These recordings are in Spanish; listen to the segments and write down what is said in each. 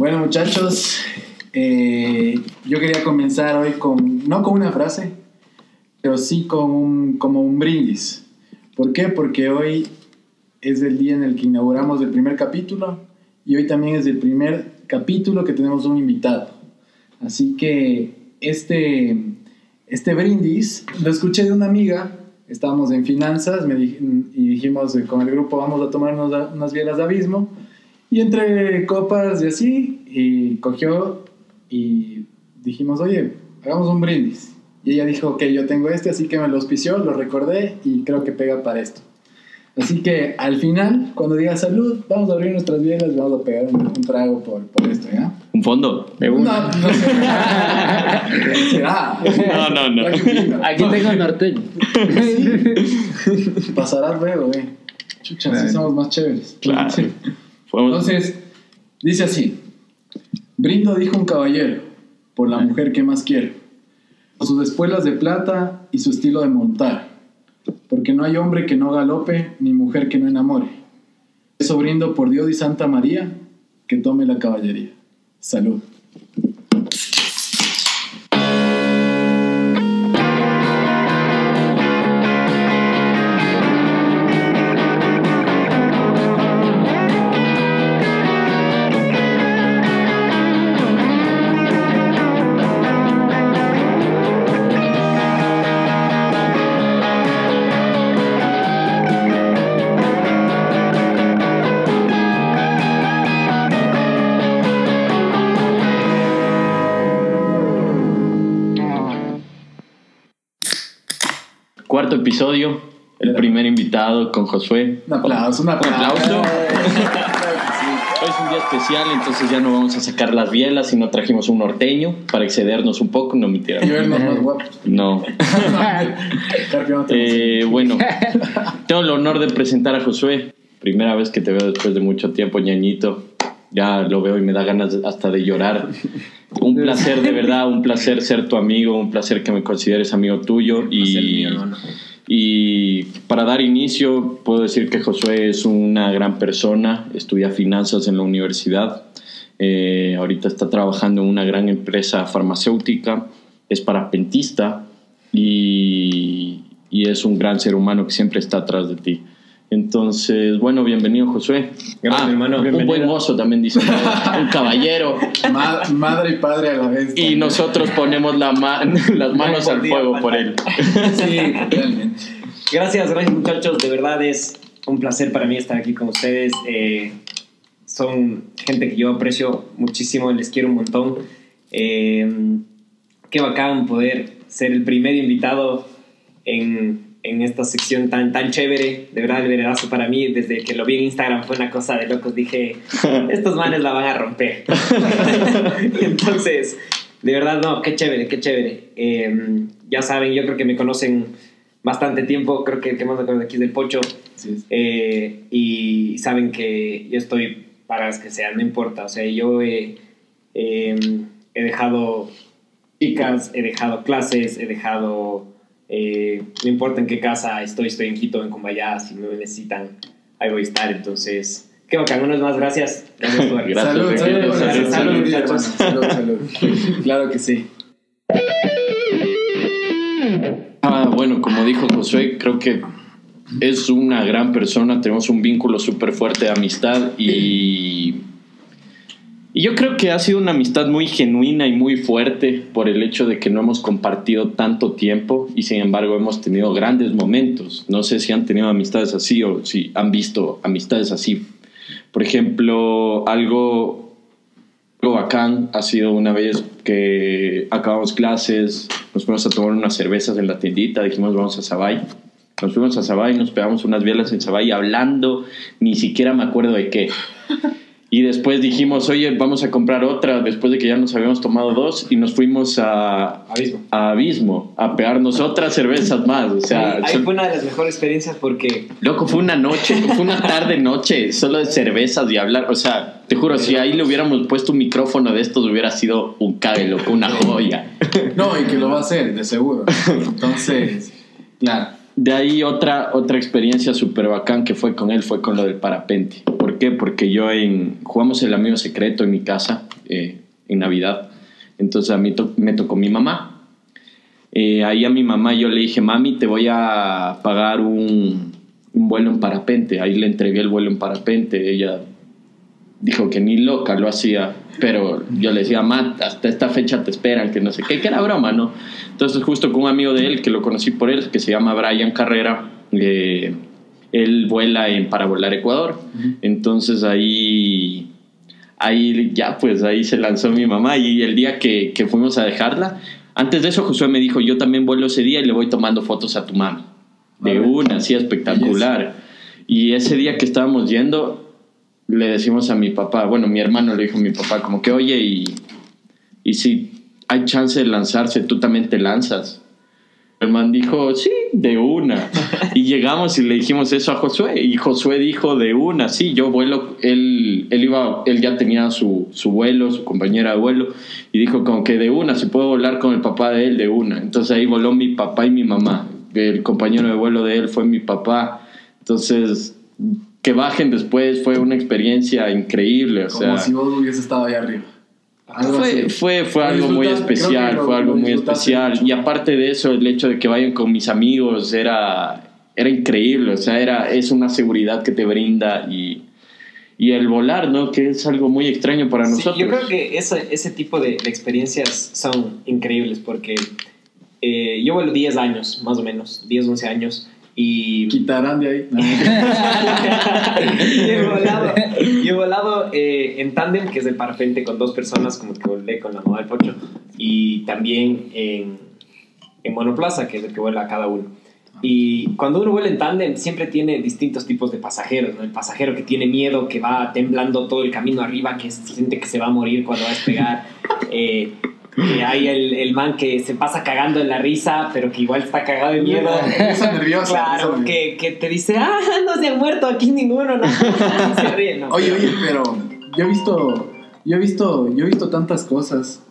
Bueno, muchachos, eh, yo quería comenzar hoy con, no con una frase, pero sí con un, como un brindis. ¿Por qué? Porque hoy es el día en el que inauguramos el primer capítulo y hoy también es el primer capítulo que tenemos un invitado. Así que este, este brindis lo escuché de una amiga, estábamos en finanzas me y dijimos eh, con el grupo vamos a tomar unas, unas bielas de abismo y entre copas y así, y cogió y dijimos, oye, hagamos un brindis. Y ella dijo, ok, yo tengo este, así que me lo auspició, lo recordé y creo que pega para esto. Así que al final, cuando diga salud, vamos a abrir nuestras bielas y vamos a pegar un, trago por, por, esto, ¿ya? ¿Un fondo? No, no No, no, no. Aquí tengo el norteño. Pasarás luego, eh. Chucha, así somos más chéveres. Claro. Entonces, dice así. Brindo, dijo un caballero, por la mujer que más quiero, sus espuelas de plata y su estilo de montar, porque no hay hombre que no galope, ni mujer que no enamore. Eso brindo por Dios y Santa María, que tome la caballería. Salud. Episodio, el primer invitado con Josué. Un aplauso, un aplauso. Hoy es un día especial, entonces ya no vamos a sacar las bielas, sino trajimos un norteño para excedernos un poco, no me Y vernos más guapos. No. eh, bueno, tengo el honor de presentar a Josué. Primera vez que te veo después de mucho tiempo, ñañito. Ya lo veo y me da ganas hasta de llorar. Un placer, de verdad, un placer ser tu amigo, un placer que me consideres amigo tuyo. Y, y para dar inicio, puedo decir que Josué es una gran persona, estudia finanzas en la universidad, eh, ahorita está trabajando en una gran empresa farmacéutica, es parapentista y, y es un gran ser humano que siempre está atrás de ti. Entonces, bueno, bienvenido Josué. Gracias, ah, hermano. Un buen mozo también dice. un caballero. madre y padre a la vez. Y nosotros ponemos la las manos al fuego por él. sí, realmente. Gracias, gracias muchachos. De verdad es un placer para mí estar aquí con ustedes. Eh, son gente que yo aprecio muchísimo, les quiero un montón. Eh, qué bacán poder ser el primer invitado en en esta sección tan, tan chévere. De verdad, el veredazo para mí, desde que lo vi en Instagram, fue una cosa de locos. Dije, estos manes la van a romper. Entonces, de verdad, no, qué chévere, qué chévere. Em, ya saben, yo creo que me conocen bastante tiempo. Creo que el que más me conoce aquí es del Pocho. Eh, y saben que yo estoy para las que sean, no importa. O sea, yo he, em, he dejado chicas, he dejado clases, he dejado eh, no importa en qué casa estoy, estoy en Quito, en Cumbayá, si me necesitan, ahí voy a estar. Entonces, qué bacán, unas más, gracias. Gracias, salud, salud, salud, salud, Claro que sí. Ah, bueno, como dijo Josué, creo que es una gran persona, tenemos un vínculo súper fuerte de amistad y y yo creo que ha sido una amistad muy genuina y muy fuerte por el hecho de que no hemos compartido tanto tiempo y sin embargo hemos tenido grandes momentos. No sé si han tenido amistades así o si han visto amistades así. Por ejemplo, algo, algo bacán ha sido una vez que acabamos clases, nos fuimos a tomar unas cervezas en la tiendita, dijimos vamos a Sabay. Nos fuimos a Sabay, nos pegamos unas bielas en Sabay hablando, ni siquiera me acuerdo de qué. Y después dijimos, oye, vamos a comprar otra después de que ya nos habíamos tomado dos y nos fuimos a Abismo, a, Abismo, a pegarnos otras cervezas más. O sea, ahí, fue una de las mejores experiencias porque... Loco, fue una noche, fue una tarde, noche, solo de cervezas y hablar. O sea, te juro, si ahí le hubiéramos puesto un micrófono de estos hubiera sido un cague, loco, una joya. No, y que lo va a hacer, de seguro. Entonces, claro. De ahí otra, otra experiencia súper bacán que fue con él fue con lo del parapente ¿Por qué? Porque yo en, jugamos el amigo secreto en mi casa eh, en Navidad. Entonces a mí me tocó mi mamá. Eh, ahí a mi mamá yo le dije, mami, te voy a pagar un, un vuelo en parapente. Ahí le entregué el vuelo en parapente. Ella dijo que ni loca lo hacía, pero yo le decía, Matt, hasta esta fecha te esperan, que no sé qué, que era broma, ¿no? Entonces justo con un amigo de él, que lo conocí por él, que se llama Brian Carrera, eh, él vuela en, para volar Ecuador. Entonces ahí, ahí ya, pues ahí se lanzó mi mamá y el día que, que fuimos a dejarla, antes de eso Josué me dijo, yo también vuelo ese día y le voy tomando fotos a tu mami. De una, así espectacular. Y ese día que estábamos yendo, le decimos a mi papá, bueno, mi hermano le dijo a mi papá, como que, oye, y, y si hay chance de lanzarse, tú también te lanzas. El man dijo, sí, de una. Y llegamos y le dijimos eso a Josué. Y Josué dijo, de una, sí, yo vuelo. Él, él, iba, él ya tenía su, su vuelo, su compañera de vuelo. Y dijo, como que de una, si puedo volar con el papá de él, de una. Entonces ahí voló mi papá y mi mamá. El compañero de vuelo de él fue mi papá. Entonces que bajen después fue una experiencia increíble. O Como si vos hubieses estado ahí arriba. Fue, fue, fue, algo muy especial, fue algo muy especial. Y aparte de eso, el hecho de que vayan con mis amigos era, era increíble, o sea, era, es una seguridad que te brinda y, y el volar, ¿no? Que es algo muy extraño para nosotros. Yo creo que ese, ese tipo de, experiencias son increíbles porque eh, yo vuelo 10 años, más o menos, 10, 11 años. Y... Quitarán de ahí. y he volado, he volado eh, en tándem, que es de parapente con dos personas, como que volé con la moda del pocho. Y también en, en monoplaza, que es el que vuela cada uno. Y cuando uno vuela en tándem, siempre tiene distintos tipos de pasajeros. El pasajero que tiene miedo, que va temblando todo el camino arriba, que siente que se va a morir cuando va a despegar. Eh, y hay el, el, man que se pasa cagando en la risa, pero que igual está cagado de miedo. Está nervioso. Claro, que, que, te dice, ah, no se ha muerto aquí ninguno, no. se ríe, no. Oye, oye, pero yo he visto, yo he visto, yo he visto tantas cosas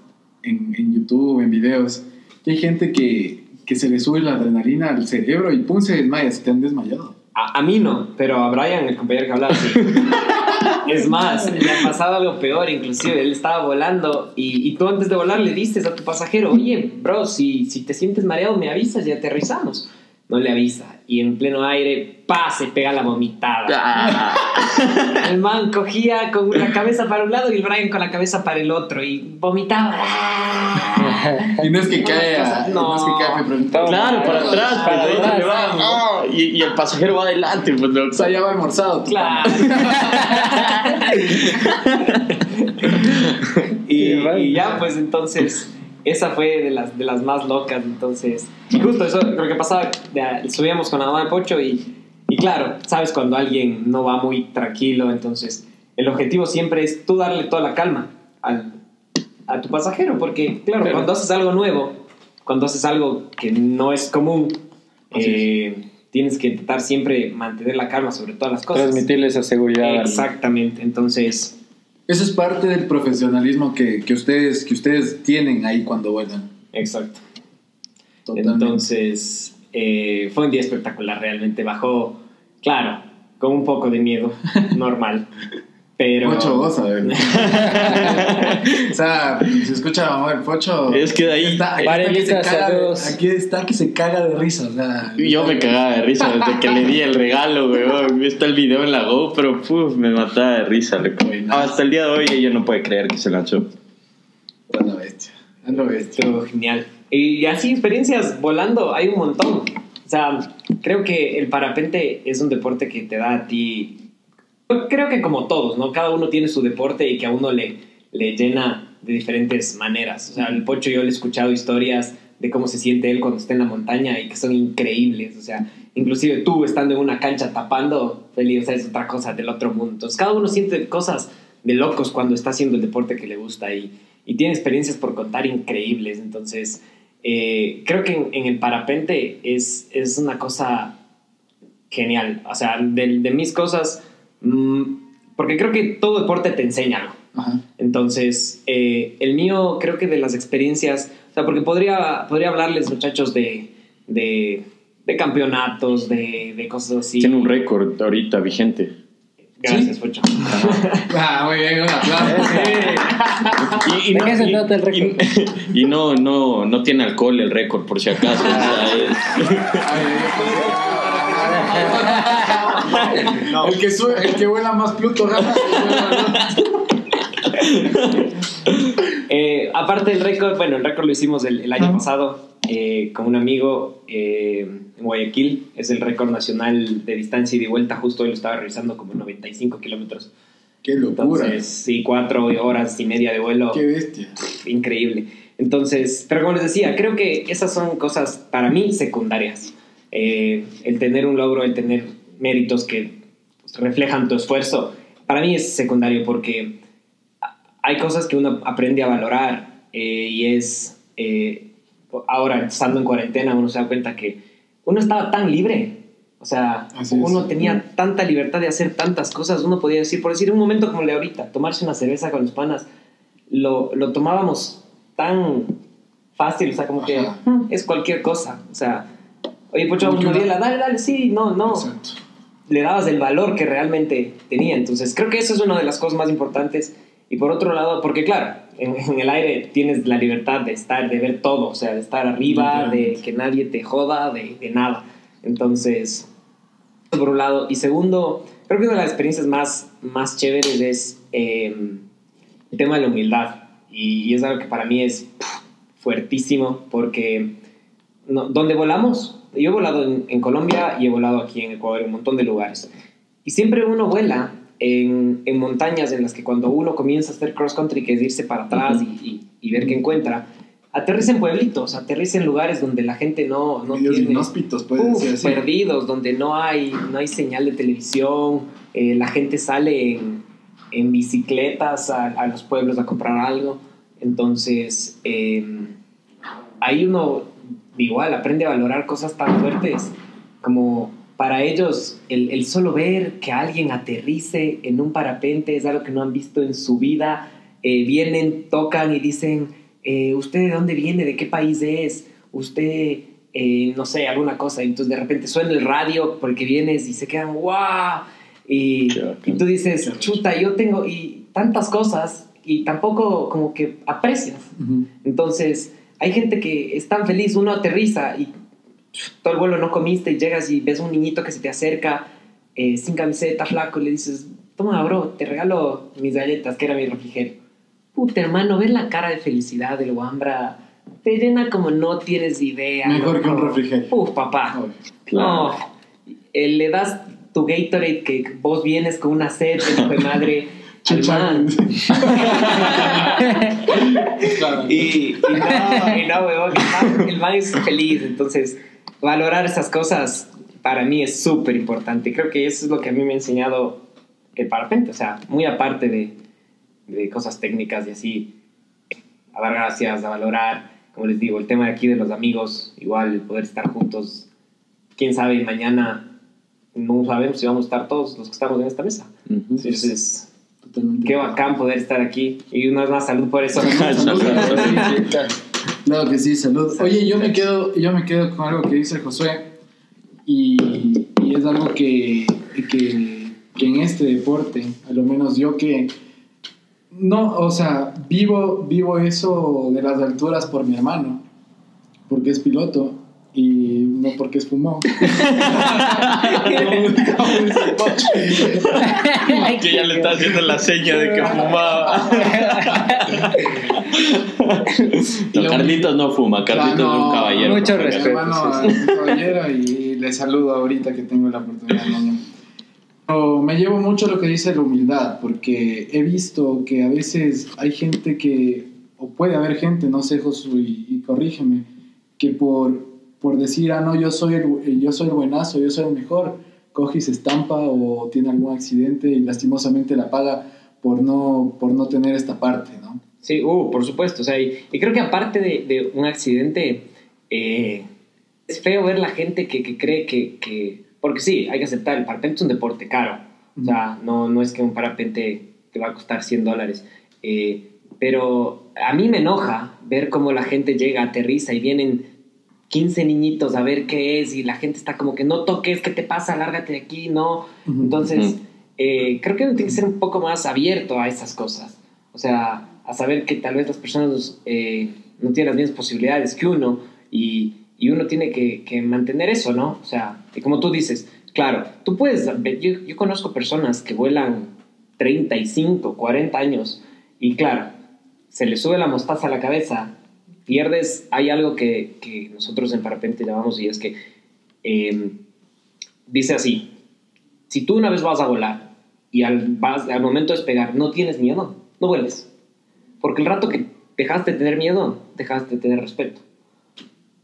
en, en YouTube, en videos, que hay gente que, que se le sube la adrenalina al cerebro y pum, se desmaya, se te han desmayado. A, a mí no, pero a Brian, el compañero que hablaba, sí. Es más, le ha pasado algo peor, inclusive él estaba volando y, y, tú antes de volar le dices a tu pasajero, oye, bro, si, si te sientes mareado me avisas y aterrizamos. No le avisa y en pleno aire, pa, se pega la vomitada. Ah. el man cogía con la cabeza para un lado y el Brian con la cabeza para el otro y vomitaba. y no es que cae, no, no es que cae, pero claro, para atrás, para atrás. Va, y, y, el pasajero va adelante. Pues, o sea, ya va almorzado. Claro. y, y ya, pues entonces esa fue de las, de las más locas, entonces. Y justo eso, lo que pasaba, subíamos con la mamá de Pocho y, y claro, sabes cuando alguien no va muy tranquilo, entonces el objetivo siempre es tú darle toda la calma al, a tu pasajero, porque claro, cuando haces algo nuevo, cuando haces algo que no es común, eh, tienes que intentar siempre mantener la calma sobre todas las cosas. Transmitirle esa seguridad. Exactamente, entonces eso es parte del profesionalismo que, que, ustedes, que ustedes tienen ahí cuando vuelan. Exacto. Totalmente. Entonces, eh, fue un día espectacular, realmente. Bajó, claro, con un poco de miedo, normal. Pero... Pocho goza, ¿verdad? o sea, se escucha la mamá del Pocho. Es que de ahí. Está, ahí está que se caga aquí está que se caga de risa. O sea, Yo me cagaba de risa desde que le di el regalo, weón. Está el video en la GoPro, puf, me mataba de risa, loco. Hasta el día de hoy ella no puede creer que se lanzó. A la bestia. A la bestia. Genial. Y así, experiencias volando, hay un montón. O sea, creo que el parapente es un deporte que te da a ti creo que como todos, ¿no? Cada uno tiene su deporte y que a uno le, le llena de diferentes maneras. O sea, el Pocho yo le he escuchado historias de cómo se siente él cuando está en la montaña y que son increíbles. O sea, inclusive tú estando en una cancha tapando, feliz, o sea, es otra cosa del otro mundo. Cada uno siente cosas de locos cuando está haciendo el deporte que le gusta y, y tiene experiencias por contar increíbles. Entonces, eh, creo que en, en, el parapente es, es una cosa genial. O sea, de, de mis cosas porque creo que todo deporte te enseña algo. Entonces, eh, el mío creo que de las experiencias, o sea, porque podría, podría hablarles muchachos de, de, de campeonatos, de, de, cosas así. Tiene un récord ahorita vigente. Gracias, Pocho. Ah, muy bien, un aplauso. Y, y ¿De no, qué se y- trata el récord? y- y no, no, no tiene alcohol el récord, por si acaso. El que sube, el que vuela más Pluto gana. Eh, aparte del récord, bueno, el récord lo hicimos el, el año pasado eh, con un amigo eh, en Guayaquil. Es el récord nacional de distancia y de vuelta. Justo hoy lo estaba revisando como 95 kilómetros. Qué locura. Entonces, sí, cuatro horas y media de vuelo. Qué bestia. increíble. Entonces, pero como les decía, creo que esas son cosas para mí secundarias. Eh, el tener un logro, el tener méritos que reflejan tu esfuerzo, para mí es secundario porque hay cosas que uno aprende a valorar eh, y es, eh, ahora estando en cuarentena, uno se da cuenta que uno estaba tan libre. O sea, Así es. uno tenía tanta libertad de hacer tantas cosas. Uno podía decir, por decir, un momento como el de ahorita, tomarse una cerveza con los panas, lo, lo tomábamos tan fácil, o sea, como que Ajá. "Mm, es cualquier cosa. O sea, oye, Pocho, vamos Porque a una- Muriela, dale, dale, sí, no, no. Exacto. Le dabas el valor que realmente tenía. Entonces, creo que eso es una de las cosas más importantes. Y por otro lado, porque claro, en, en el aire tienes la libertad de estar, de ver todo, o sea, de estar arriba, de que nadie te joda, de, de nada. Entonces, por un lado. Y segundo, creo que una de las experiencias más, más chéveres es eh, el tema de la humildad. Y, y es algo que para mí es pff, fuertísimo porque no, donde volamos, yo he volado en, en Colombia y he volado aquí en Ecuador en un montón de lugares. Y siempre uno vuela en, en montañas en las que cuando uno comienza a hacer cross country, que es irse para atrás y, y- y ver qué encuentra, aterriza en pueblitos, aterriza en lugares donde la gente no, no Medios tiene... inhóspitos, puede Uf, así. perdidos, donde no hay, no hay señal de televisión, eh, la gente sale en, en bicicletas a, a los pueblos a comprar algo. Entonces, eh, ahí uno igual aprende a valorar cosas tan fuertes como para ellos el, el solo ver que alguien aterrice en un parapente es algo que no han visto en su vida. Eh, vienen, tocan y dicen, eh, ¿usted de dónde viene? ¿De qué país es? ¿Usted, eh, no sé, alguna cosa? Y entonces de repente suena el radio porque vienes y se quedan, ¡guau! Y, y tú dices, chuta, yo tengo y tantas cosas y tampoco como que aprecias. Ujú. Entonces, hay gente que es tan feliz, uno aterriza y todo el vuelo no comiste y llegas y ves un niñito que se te acerca eh, sin camiseta, flaco, y le dices, toma, bro, te regalo mis galletas, que era mi refrigerio. Puta, hermano, ver la cara de felicidad del Wambra te llena como no tienes idea. Mejor que un refrigerio. Uf, papá. Obvio. No, eh, le das tu Gatorade que vos vienes con una sed, hijo de madre. Claro. Y, y no, y no, huevón, el man, el man es feliz. Entonces, valorar esas cosas para mí es súper importante. Creo que eso es lo que a mí me ha enseñado el parapente. O sea, muy aparte de, de cosas técnicas y así, a dar gracias, a valorar. Como les digo, el tema de aquí de los amigos, igual poder estar juntos. Quién sabe, mañana no sabemos si vamos a estar todos los que estamos en esta mesa. Entonces, Totalmente. qué bacán poder estar aquí. Y una vez más, salud por eso. Salud. Claro que sí, salud. Oye, yo me quedo, yo me quedo con algo que dice Josué y, y es algo que, que, que en este deporte, a lo menos yo que no, o sea, vivo, vivo eso de las alturas por mi hermano, porque es piloto y no porque es fumón. que ya le está haciendo la seña de que fumaba. No, Carlitos no fuma, Carlitos Ah, es un no, caballero. mucho respeto. hermano es un caballero y le saludo ahorita que tengo la oportunidad. Pero me llevo mucho lo que dice la humildad, porque he visto que a veces hay gente que, o puede haber gente, no sé, Josué, y, y corrígeme, que por, por decir, ah, no, yo soy, el, yo soy el buenazo, yo soy el mejor, coge y se estampa o tiene algún accidente y lastimosamente la paga por no, por no tener esta parte, ¿no? Sí, uh, por supuesto. O sea, y, y creo que aparte de, de un accidente, eh, es feo ver la gente que, que cree que, que- Porque sí, hay que aceptar, el parapente es un deporte caro. O sea, no, no es que un parapente te va a costar 100 dólares. Eh, pero a mí me enoja ver cómo la gente llega, aterriza y vienen 15 niñitos a ver qué es y la gente está como que no toques, ¿qué te pasa? Lárgate de aquí, no. Entonces, eh, creo que uno tiene que ser un poco más abierto a esas cosas. O sea, a saber que tal vez las personas eh, no tienen las mismas posibilidades que uno y, y uno tiene que, que, mantener eso, ¿no? O sea, y como tú dices, claro, tú puedes, yo, yo conozco personas que vuelan 35, 40 años y claro, se le sube la mostaza a la cabeza, pierdes, hay algo que, que nosotros en Parapente llamamos y es que eh, dice así, si tú una vez vas a volar y al, vas, al momento de despegar no tienes miedo, no vueles. Porque el rato que dejaste de tener miedo, dejaste de tener respeto.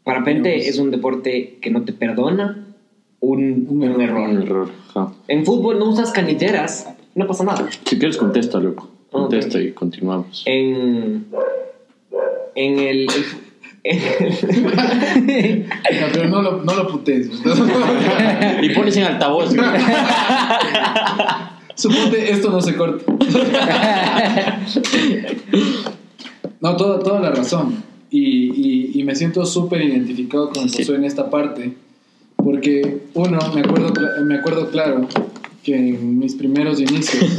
Parapente es un deporte que no te perdona un, un, un error. Un error. Ja. En fútbol no usas canilleras, no pasa nada. Si quieres, contesta, loco. Contesta okay. y continuamos. En, en el. No, pero no lo, no lo putes. y pones en altavoz. Suponte esto no se corta. no, toda, toda la razón. Y, y, y me siento súper identificado con sí. Josué en esta parte. Porque, uno, me acuerdo, me acuerdo claro que en mis primeros inicios,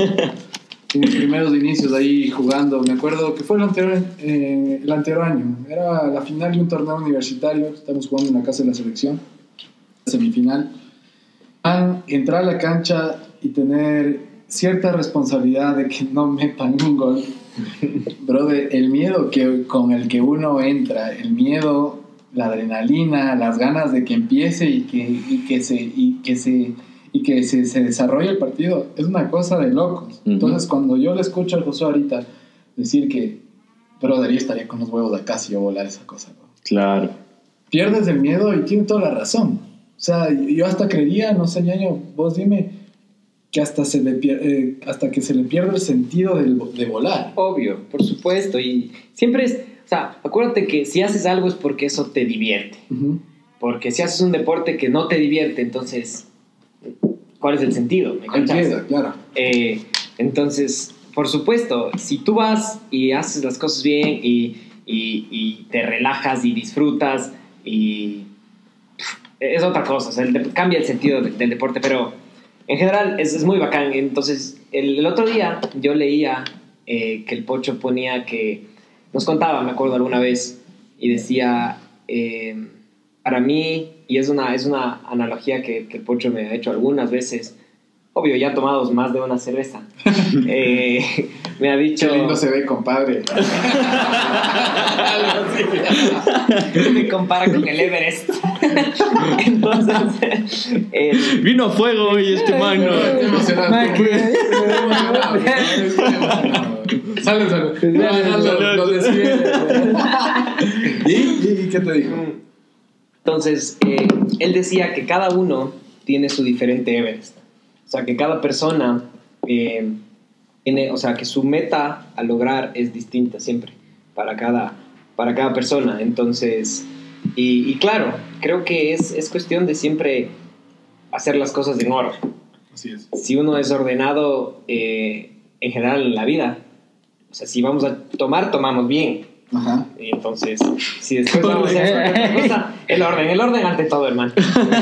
mis primeros inicios ahí jugando, me acuerdo que fue el anterior, eh, el anterior año. Era la final de un torneo universitario. Estamos jugando en la casa de la selección, semifinal. Entrar a la cancha y tener cierta responsabilidad de que no metan un gol. Brother, el miedo que, con el que uno entra, el miedo, la adrenalina, las ganas de que empiece y que, y que se, y que se, y que se, se desarrolle el partido, es una cosa de locos. Uh -huh. Entonces, cuando yo le escucho a José ahorita decir que, brother, yo estaría con los huevos acá si yo volar esa cosa. Bro. Claro. Pierdes el miedo y tiene toda la razón. O sea, yo hasta creería, no sé, ñaño, vos dime, que hasta, se le eh, hasta que se le pierde el sentido de, de, volar. Obvio, por supuesto. Y siempre es, o sea, acuérdate que si haces algo es porque eso te divierte. Uh -huh. Porque si haces un deporte que no te divierte, entonces, ¿cuál es el sentido? ¿Me queda, claro. Eh, entonces, por supuesto, si tú vas y haces las cosas bien y, y, y te relajas y disfrutas y es otra cosa, o sea, el, cambia el sentido del, del deporte, pero en general es, es muy bacán. Entonces, el, el, otro día yo leía eh, que el Pocho ponía que, nos contaba, me acuerdo alguna vez, y decía, eh, para mí, y es una, es una analogía que, que, el Pocho me ha hecho algunas veces, obvio, ya tomados más de una cerveza, eh, me ha dicho... Qué lindo se ve, compadre. me compara con el Everest. Entonces, eh, vino a fuego hoy este man. ¿no? Salud, salud. ¿Y, ¿Y qué te dijo? Entonces, eh, él decía que cada uno tiene su diferente Everest. O sea, que cada persona, eh, tiene, o sea, que su meta a lograr es distinta siempre para cada, para cada persona. Entonces, y, y, claro, creo que es, es, cuestión de siempre hacer las cosas en orden. Así es. Si uno es ordenado eh, en general en la vida, o sea, si vamos a tomar, tomamos bien. Ajá. Y entonces, si después vamos a cosa, el orden, el orden ante todo, hermano.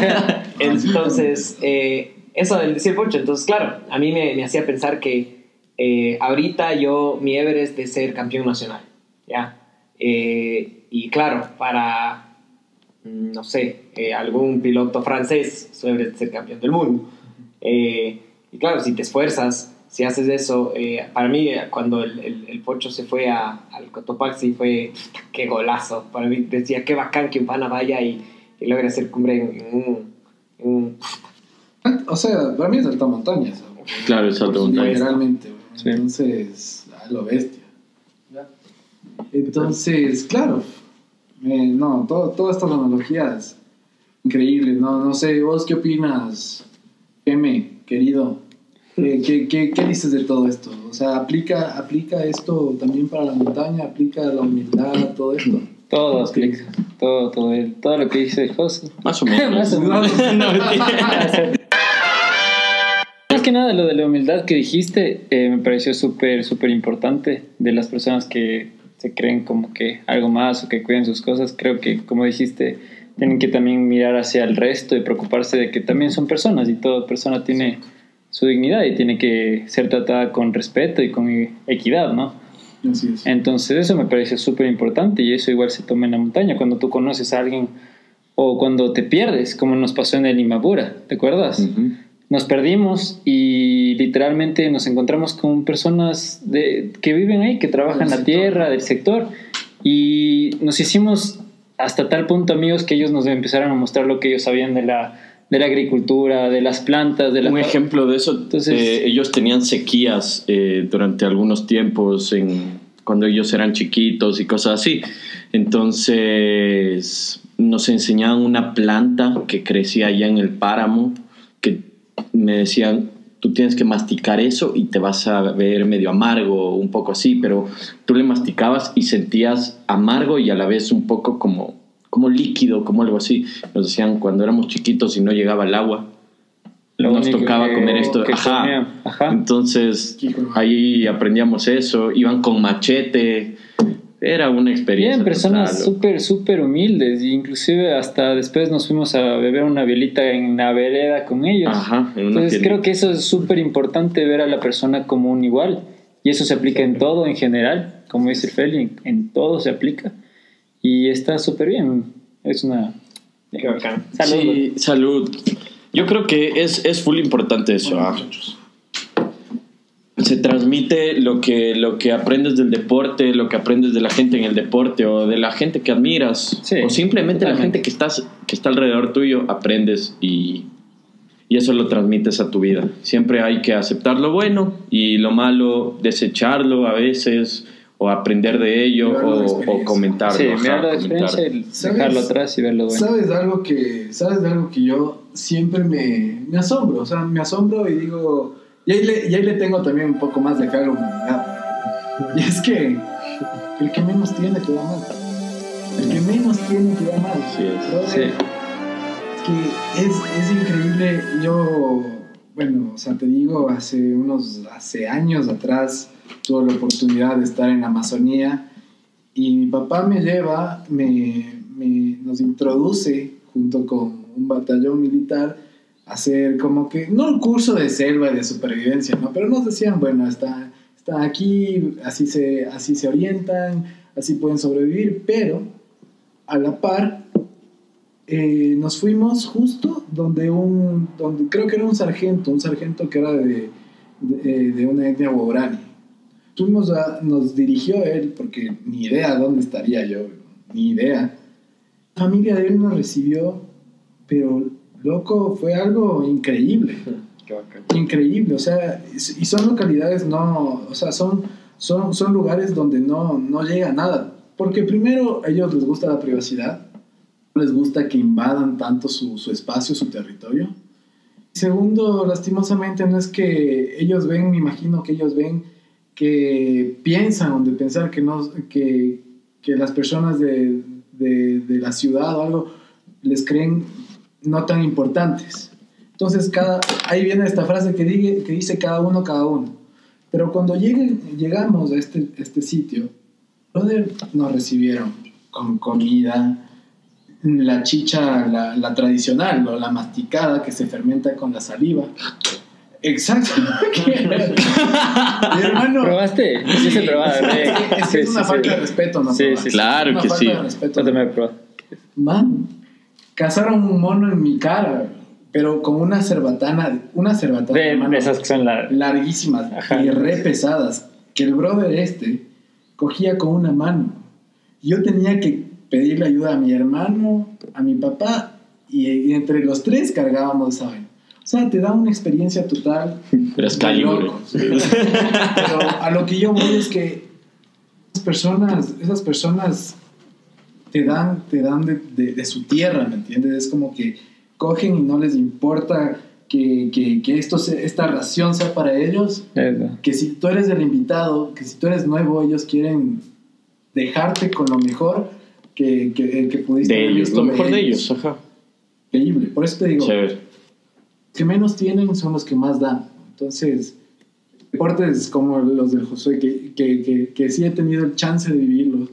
entonces, eh, eso del decir pocho, entonces, claro, a mí me, me hacía pensar que eh, ahorita yo, mi Everest de ser campeón nacional, ¿ya? Eh, y claro, para no sé, eh, algún piloto francés suele ser campeón del mundo. Eh, y claro, si te esfuerzas, si haces eso, eh, para mí cuando el, el, el, Pocho se fue a, al Cotopaxi fue, qué golazo, para mí decía, qué bacán que un pana vaya y, y logre hacer cumbre en, en, un, en, un, O sea, para mí es alta montaña eso. Claro, es alta montaña. Generalmente, sí. entonces, a lo bestia. Entonces, claro, eh, no, todo, todas estas analogías increíbles, no, no sé, vos qué opinas, M, querido, ¿Qué, qué, qué, qué dices de todo esto? O sea, ¿aplica, ¿aplica esto también para la montaña? ¿Aplica la humildad, todo esto? Todo aplica, todo, todo, todo lo que dice José. Más o menos. Más o menos. Más que nada, lo de la humildad que dijiste eh, me pareció súper, súper importante de las personas que se creen como que algo más o que cuiden sus cosas, creo que, como dijiste, tienen que también mirar hacia el resto y preocuparse de que también son personas y toda persona tiene su dignidad y tiene que ser tratada con respeto y con equidad, ¿no? Así es. Entonces eso me parece súper importante y eso igual se toma en la montaña cuando tú conoces a alguien o cuando te pierdes, como nos pasó en el Imabura, ¿te acuerdas? Ujú. Nos perdimos y literalmente nos encontramos con personas de, que viven ahí, que trabajan la sector. tierra, del sector, y nos hicimos hasta tal punto amigos que ellos nos empezaron a mostrar lo que ellos sabían de la, de la agricultura, de las plantas, de la... Un ejemplo de eso, Entonces- eh, ellos tenían sequías eh, durante algunos tiempos en, cuando ellos eran chiquitos y cosas así. Entonces nos enseñaban una planta que crecía allá en el páramo, que me decían, tú tienes que masticar eso y te vas a ver medio amargo, un poco así, pero tú le masticabas y sentías amargo y a la vez un poco como, como líquido, como algo así. Nos decían cuando éramos chiquitos y no llegaba el agua, Lo nos tocaba que- comer esto. Ajá. Ajá. Entonces ahí aprendíamos eso. Iban con machete. Era una experiencia. Bien, personas súper, súper humildes. e Inclusive hasta después nos fuimos a beber una velita en la vereda con ellos. Ajá, en Entonces tienda. creo que eso es súper importante ver a la persona como un igual. Y eso se aplica en todo en general. Como dice Feli, en todo se aplica. Y está súper bien. Es una... Qué bacán. Salud. Sí, salud. Yo creo que es, es full importante eso. Bueno, ah. Se transmite lo que, lo que aprendes del deporte, lo que aprendes de la gente en el deporte o de la gente que admiras. Sí, o simplemente la gente que, estás, que está alrededor tuyo, aprendes y, y eso lo transmites a tu vida. Siempre hay que aceptar lo bueno y lo malo, desecharlo a veces o aprender de ello o, o comentarlo. Sí, mirar la comentar. experiencia y ¿Sabes? dejarlo atrás y ver lo bueno. ¿Sabes algo que, sabes de algo que yo siempre me, me asombro? O sea, me asombro y digo, y ahí, le, y ahí le tengo también un poco más de fe a la humanidad. Y es que el que menos tiene te va mal. El que menos tiene te va mal. Es. Sí. Es que es, es increíble. Yo, bueno, o sea, te digo, hace unos, hace años atrás tuve la oportunidad de estar en la Amazonía y mi papá me lleva, me, me- nos introduce junto con un batallón militar a hacer como que, no un curso de selva y de supervivencia, ¿no? Pero nos decían, bueno, está, está aquí, así se, así se orientan, así pueden sobrevivir, pero a la par eh, nos fuimos justo donde un, donde creo que era un sargento, un sargento que era de, de, de una etnia guarani. Fuimos a, nos dirigió él, porque ni idea dónde estaría yo, ni idea. La familia de él nos recibió, pero loco, fue algo increíble increíble, o sea, y son localidades no, o sea, son, son, son lugares donde no, no llega nada, porque primero a ellos les gusta la privacidad, les gusta que invadan tanto su, su espacio, su territorio. Segundo, lastimosamente no es que ellos ven, me imagino que ellos ven que piensan o de pensar que, no, que, que las personas de, de, la ciudad o algo les creen no tan importantes. Entonces, cada, ahí viene esta frase que, dice, que dice cada uno, cada uno. Pero cuando lleguen, llegamos a este, este sitio, brother, nos recibieron con comida, la chicha, la, la tradicional, la masticada que se fermenta con la saliva. Exacto. Mi hermano. ¿Probaste? Sí, se probaba. Es que- es, Sí, es una sí, falta sí. de respeto, ¿no? Sí, sí, Es claro una que falta sí. de respeto. También he probado. Man, cazaron un mono en mi cara, pero con una cerbatana, una cerbatana, De, hermano, esas que son la... larguísimas Ajá. y re pesadas, que el brother este cogía con una mano. Yo tenía que pedirle ayuda a mi hermano, a mi papá, y, y entre los tres cargábamos esa vaina. O sea, te da una experiencia total. Pero es locos. Pero a lo que yo voy es que esas personas, esas personas te dan, te dan de, de- de su tierra, ¿me entiendes? Es como que cogen y no les importa que, que, que esto esta ración sea para ellos, Eso. que si tú eres el invitado, que si tú eres nuevo, ellos quieren dejarte con lo mejor que, que, que pudiste De ellos, lo mejor de ellos, ajá. Increíble. Por eso te digo, Chévere. Que menos tienen son los que más dan. Entonces, deportes como los del Josué, que, que, que, que sí he tenido el chance de vivirlos,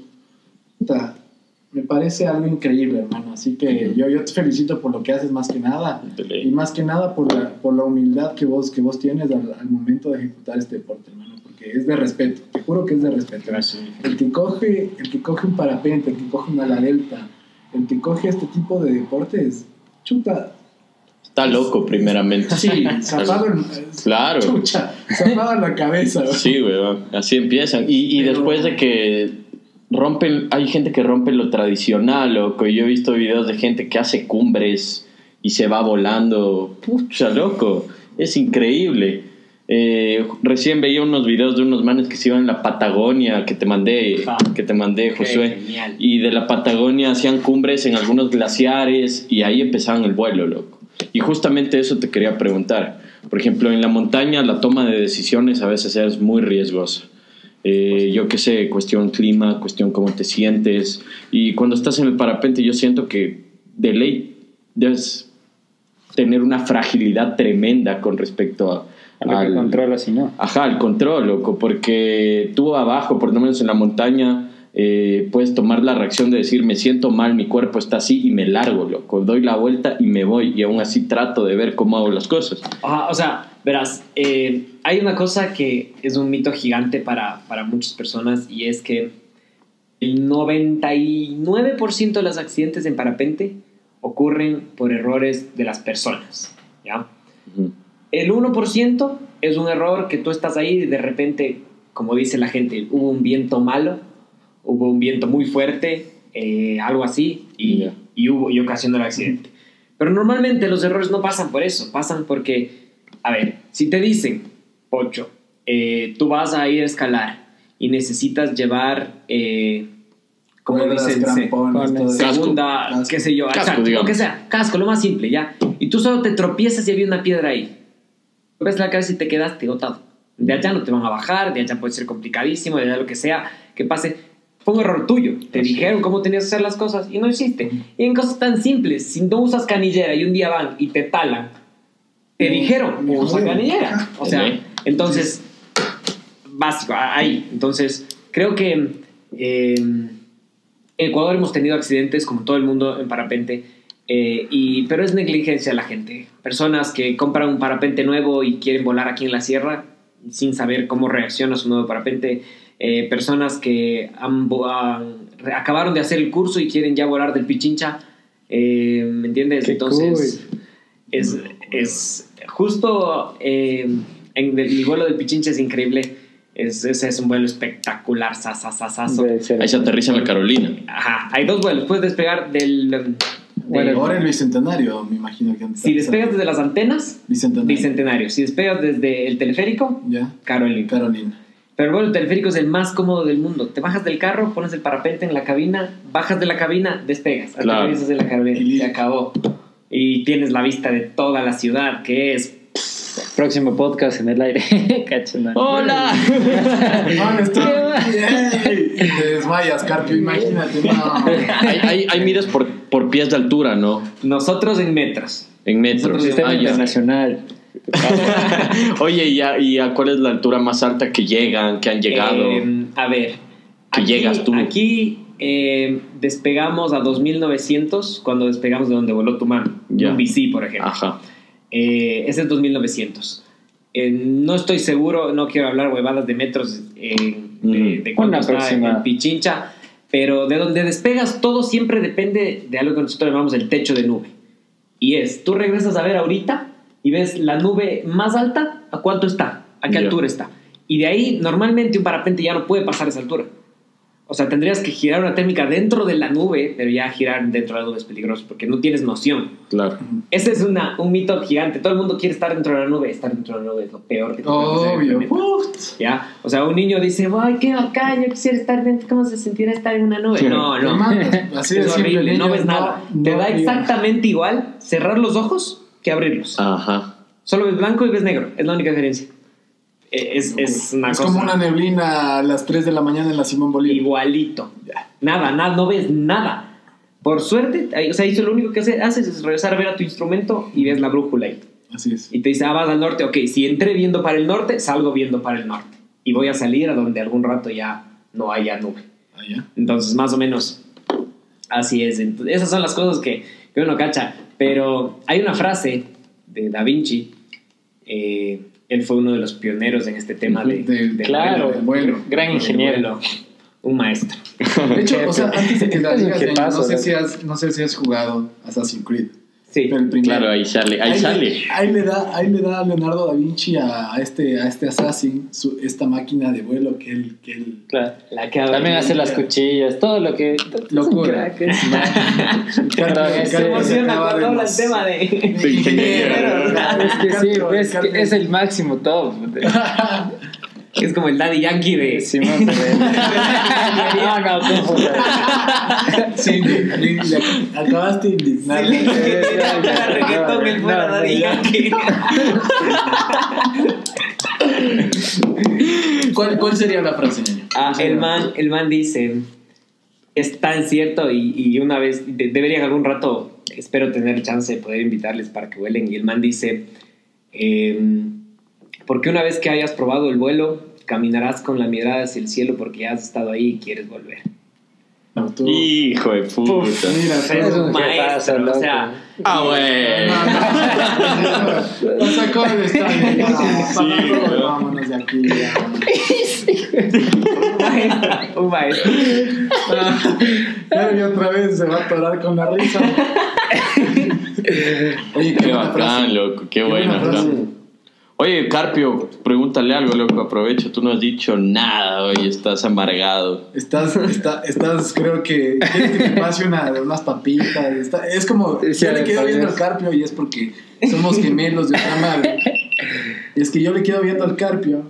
me parece algo increíble, hermano. Así que yo, yo te felicito por lo que haces más que nada. Y más que nada por la, por la humildad que vos, que vos tienes al, al momento de ejecutar este deporte, hermano. Porque es de respeto. Te juro que es de respeto. Gracias. El que coge, el que coge un parapente, el que coge una ala delta, el que coge este tipo de deportes, chuta. Está loco, primeramente. Sí, zapado en, Claro. Chucha, zapado en la cabeza. Sí, weón. Así empiezan. Y, y Pero- después de que rompen, hay gente que rompe lo tradicional, loco. y Yo he visto videos de gente que hace cumbres y se va volando. Pucha, loco. Es increíble. Eh, recién veía unos videos de unos manes que se iban en la Patagonia, que te mandé, Ah, que te mandé, Josué. genial. Y de la Patagonia hacían cumbres en algunos glaciares y ahí empezaban el vuelo, loco. Y justamente eso te quería preguntar. Por ejemplo, en la montaña la toma de decisiones a veces es muy riesgosa. Eh, yo qué sé, cuestión clima, cuestión cómo te sientes. Y cuando estás en el parapente yo siento que de ley debes tener una fragilidad tremenda con respecto a, A lo que al- controlas y no. Ajá, el control, loco, porque tú abajo, por lo menos en la montaña, eh, puedes tomar la reacción de decir, me siento mal, mi cuerpo está así y me largo, loco, doy la vuelta y me voy y aún así trato de ver cómo hago las cosas. Ajá, o sea, verás, eh, hay una cosa que es un mito gigante para, para muchas personas y es que el 99% de los accidentes en parapente ocurren por errores de las personas, ¿ya? El 1% es un error que tú estás ahí y de repente, como dice la gente, hubo un viento malo, hubo un viento muy fuerte, eh, algo así, y, Ya. y, hubo, y ocasionó el accidente. Pero normalmente los errores no pasan por eso, pasan porque, a ver, si te dicen, Ocho, eh, tú vas a ir a escalar y necesitas llevar, eh, como dicen, se- crampones, segunda, Casco. qué sé yo, Casco, lo que sea, casco, lo más simple, ya. Y tú solo te tropiezas y había una piedra ahí. Ves la cabeza y te quedaste botado. De allá no te van a bajar, de allá puede ser complicadísimo, de allá lo que sea que pase. Fue un error tuyo. Te dijeron cómo tenías que hacer las cosas y no hiciste. Y en cosas tan simples, si no usas canillera y un día van y te talan, te dijeron, usa canillera. O sea, entonces, básico, ahí. Entonces, creo que eh, en Ecuador hemos tenido accidentes, como todo el mundo, en parapente. eh, y, pero es negligencia de la gente. Personas que compran un parapente nuevo y quieren volar aquí en la sierra sin saber cómo reacciona su nuevo parapente. Eh, personas que han han- acabaron de hacer el curso y quieren ya volar del Pichincha. eh, ¿Me entiendes? Qué Entonces, es, es justo eh, en el, el vuelo del Pichincha es increíble. Es, es, es un vuelo espectacular, sasasasaso. Ahí se aterriza en la Carolina. Ajá, hay dos vuelos. Puedes despegar del. Bueno, Ahora el bicentenario, me imagino que antes. si despegas desde las antenas, Bicentenario. Bicentenario. Si despegas desde el teleférico, Ya. Carolina. Carolina. Pero el vuelo del teleférico es el más cómodo del mundo. Te bajas del carro, pones el parapente en la cabina, bajas de la cabina, despegas. Claro. Aterrizas en la Carolina Y se acabó. Y tienes la vista de toda la ciudad, que es. Próximo podcast en el aire. ¡Hola! No, no está. Yay. Y te desmayas, Carpio, imagínate. No. hay, hay, hay miras por, por pies de altura, ¿no? Nosotros en metros. En metros. Sistema Ah, ya. Oye, ¿y a, ¿y a cuál es la altura más alta que llegan, que han llegado? Eh, a ver. Que llegas tú. Aquí eh, despegamos a 2900 cuando despegamos de donde voló tu mano. Ya. Un BC, por ejemplo. Ajá. Eh, ese es 2900. Eh, no estoy seguro, no quiero hablar huevadas de metros eh, de, Mm. de cuánto Una está en Pichincha, pero de donde despegas todo siempre depende de algo que nosotros llamamos el techo de nube. Y es, tú regresas a ver ahorita y ves la nube más alta, ¿a cuánto está? ¿A qué Ya. altura está? Y de ahí normalmente un parapente ya no puede pasar esa altura. O sea, tendrías que girar una técnica dentro de la nube, pero ya girar dentro de la nube es peligroso porque no tienes noción. Claro. Ese es una, un mito gigante. Todo el mundo quiere estar dentro de la nube. Estar dentro de la nube es lo peor que te Obvio. Put. ¿Ya? O sea, un niño dice, ¡ay, qué bacán! Yo quisiera estar dentro. ¿Cómo se sentirá estar en una nube? No, Te no. mandas. Así es horrible, no ves nada. no, te no da exactamente igual cerrar los ojos que abrirlos. Ajá. Solo ves blanco y ves negro. Es la única diferencia. Eh, Es, es una Es cosa como una neblina a las 3 de la mañana en la Simón Bolívar. igualito. Ya. Nada, nada, no ves nada. Por suerte, o sea, eso lo único que hace- haces es regresar a ver a tu instrumento y ves la brújula ahí. Así es. Y te dice, ah, vas al norte. Ok, si entré viendo para el norte, salgo viendo para el norte. Y voy a salir a donde algún rato ya no haya nube. Allá. Entonces, más o menos, Así es. ent- Esas son las cosas que, que uno cacha. Pero hay una frase de Da Vinci. eh, él fue uno de los pioneros en este tema de, De- del Claro, vuelo, vuelo. gran ingeniero. vuelo. Un maestro. De hecho, o sea, antes de que la Es un digas, no sé, si has, no sé si has jugado Assassin's Creed. Sí. Pero el primero. Claro, ahí sale, ahí le- sale. ahí le da, ahí le da Leonardo da Vinci a, a este, a este assassin su- esta máquina de vuelo que él, que él Claro. La que También hace las cuchillas, todo lo que. Locura. De habla el tema de... De ingeniero. Es que sí, es, que es el máximo top. Es como el Daddy Yankee de... Simón. No, no. Sí, acabaste de indignar. Sí, reggaetón, fuera Daddy Yankee. ¿Cuál, ¿Cuál sería la frase, niño? Ah, ¿Cuál sería el man, el man dice, es tan cierto y, y una vez, de- deberían algún rato, espero tener chance de poder invitarles para que vuelen. Y el man dice, em, porque una vez que hayas probado el vuelo, caminarás con la mirada hacia el cielo porque ya has estado ahí y quieres volver. No, tú- Hijo de puta. Mira, Es Es un maestro, o sea, Ah, bueno. Lo sacó del estadio. ya. Sí. Vámonos de aquí. ya. un maestro, un maestro. Pero y otra vez se va a atorar con la risa. Oye, Qué bacán, frase. loco, qué buena buena frase. Oye, Carpio, pregúntale algo, loco, aprovecha, tú no has dicho nada, oye, estás amargado. Estás, está- estás, creo que. ¿Quieres que te pase una, unas papitas? Está- es como. Sí, yo le a quedo viendo al. Carpio y es porque somos gemelos de otra madre. Y es que yo le quedo viendo al Carpio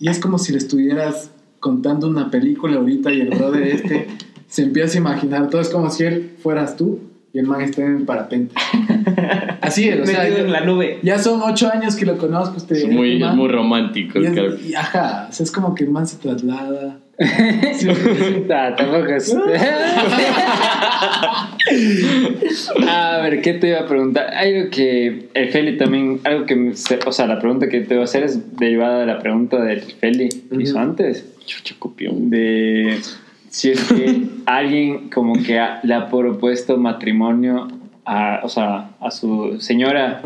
y es como si le estuvieras contando una película ahorita y el brother este se empieza a imaginar todo. Es como si él fueras tú y el man está en el parapente. Así es, o sea. Metido yo- en la nube. ya son ocho años que lo conozco. Usted, Es muy, es muy romántico Y el es- y ajá, o sea, es como que el man se traslada. Sí, Ah, tampoco es. a ver, ¿qué te iba a preguntar? Algo que el Feli también, algo que, me- o sea, la pregunta que te voy a hacer es derivada de la pregunta del Feli que hizo antes, Chucha, copión. de si es que alguien como que ha- le ha propuesto matrimonio a, o sea, a su señora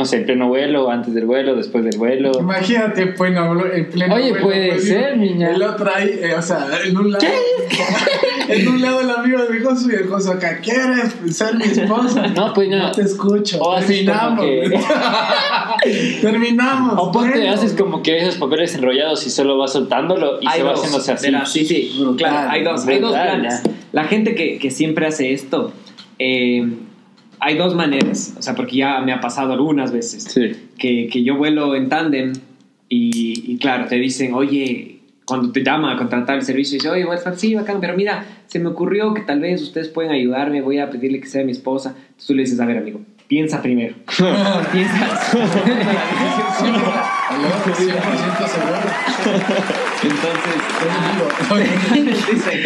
no sé, en pleno vuelo, antes del vuelo, después del vuelo. Imagínate, pues, no, en pleno. Oye, vuelo, puede pues, ser, niña. El otro ahí, eh, o sea, en un lado. en un lado el amigo de mi Josu y el Josu acá, ¿quieres ser mi esposa? No, pues no. No te escucho. O así Terminamos. como Terminamos. O ponte, Bueno. haces como que esos papeles enrollados y solo vas soltándolo y se va dos, haciéndose así. verás, sí, sí, Brutal, claro, hay dos, hay dos planes. La gente que, que siempre hace esto, eh, hay dos maneras, o sea, porque ya me ha pasado algunas veces, Sí. que, que yo vuelo en tándem y, y claro, te dicen, oye, cuando te llama a contratar el servicio, dice, oye, Westphal, sí, bacán, pero mira, se me ocurrió que tal vez ustedes pueden ayudarme, voy a pedirle que sea mi esposa. Entonces tú le dices, a ver, amigo, piensa primero. piensa. Aló, 100% seguro. Entonces,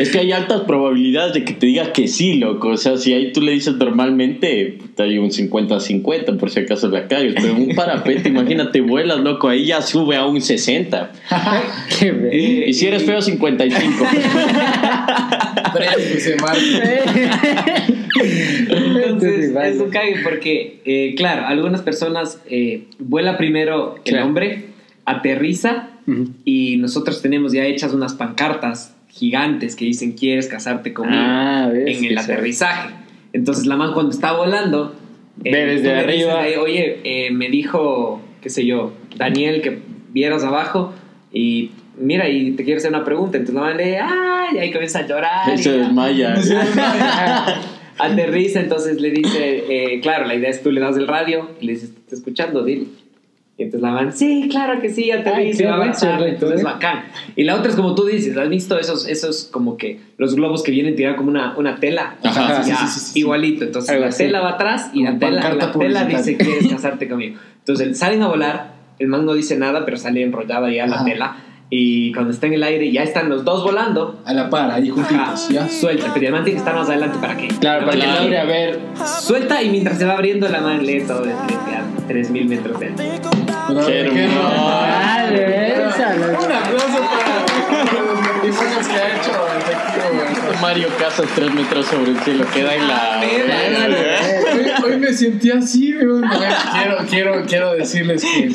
Es que hay altas probabilidades de que te diga que sí, loco. O sea, si ahí tú le dices normalmente, puta, hay un 50-50 por si acaso la cagas. Pero un parapente, imagínate, vuelas, loco, ahí ya sube a un 60. Qué be- Eh, Y si eres feo, 55. Fresco ese man. Entonces, es un cague porque, eh, claro, algunas personas eh, vuela primero el Claro. hombre, aterriza Ujú. y nosotros tenemos ya hechas unas pancartas gigantes que dicen quieres casarte conmigo Ah, en el aterrizaje. Entonces la man cuando está volando, eh, desde dices arriba. ahí, Oye, eh, me dijo, qué sé yo, Daniel que vieras abajo y mira y te quiero hacer una pregunta. Entonces la man le, ay, y ahí comienza a llorar. Se ya. desmaya. Aterriza, entonces le dice, eh, claro, la idea es tú le das el radio y le dices, ¿te estoy escuchando? Dile. Y entonces la van, sí, claro que sí, aterriza, va a avanzar, entonces recho, bacán. Y la otra es como tú dices, ¿has visto esos, esos como que los globos que vienen tirados como una, una tela? Ajá, Ya, sí, sí, sí, sí. Igualito, entonces la así. tela va atrás y la tela, la tela dice. ¿quieres casarte conmigo? Entonces salen a volar, el man no dice nada, pero sale enrollada ya la tela. Y cuando está en el aire, ya están los dos volando. A la par, ahí Ajá, juntitos, ¿ya? suelta, pero el man tiene que estar más adelante para que Claro, para que Claro. logre a ver. Suelta y mientras se va abriendo la man lee todo desde a 3000 metros de altura. Pero, Qué ¿qué no? hermoso. Ah. Un aplauso para, los cosas que ha hecho. Mario Casas, tres metros sobre el cielo, queda en la. Hoy, hoy me sentí así. Quiero, quiero, quiero decirles que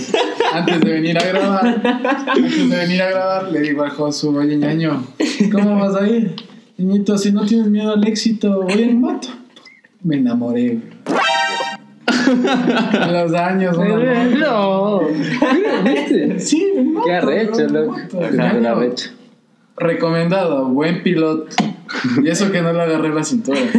antes de venir a grabar, antes de venir a grabar, le digo al Josu, oye, ñaño, ¿cómo vas a ir? Niñito, si no tienes miedo al éxito, voy en moto. Me enamoré. A los años. No. ¿Viste? Sí, en moto. Qué arrecho, loco. Recomendado, buen piloto. Y eso que no le agarré la cintura.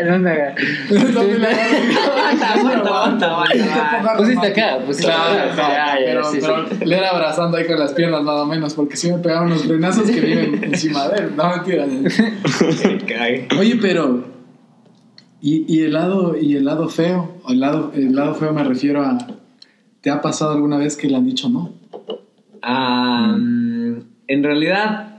No me hagas. No me la agarré. Aguanta, aguanta, aguanta, aguanta. Pusiste acá, pusiste Claro, acá. pero, sí, sí. le era abrazando ahí con las piernas nada menos, porque si me pegaban unos frenazos que viven encima de él. No, mentira. Oye, pero. ¿Y, y el lado, y el lado feo? El lado, el lado feo me refiero a. ¿Te ha pasado alguna vez que le han dicho no? Ah, mm, en realidad,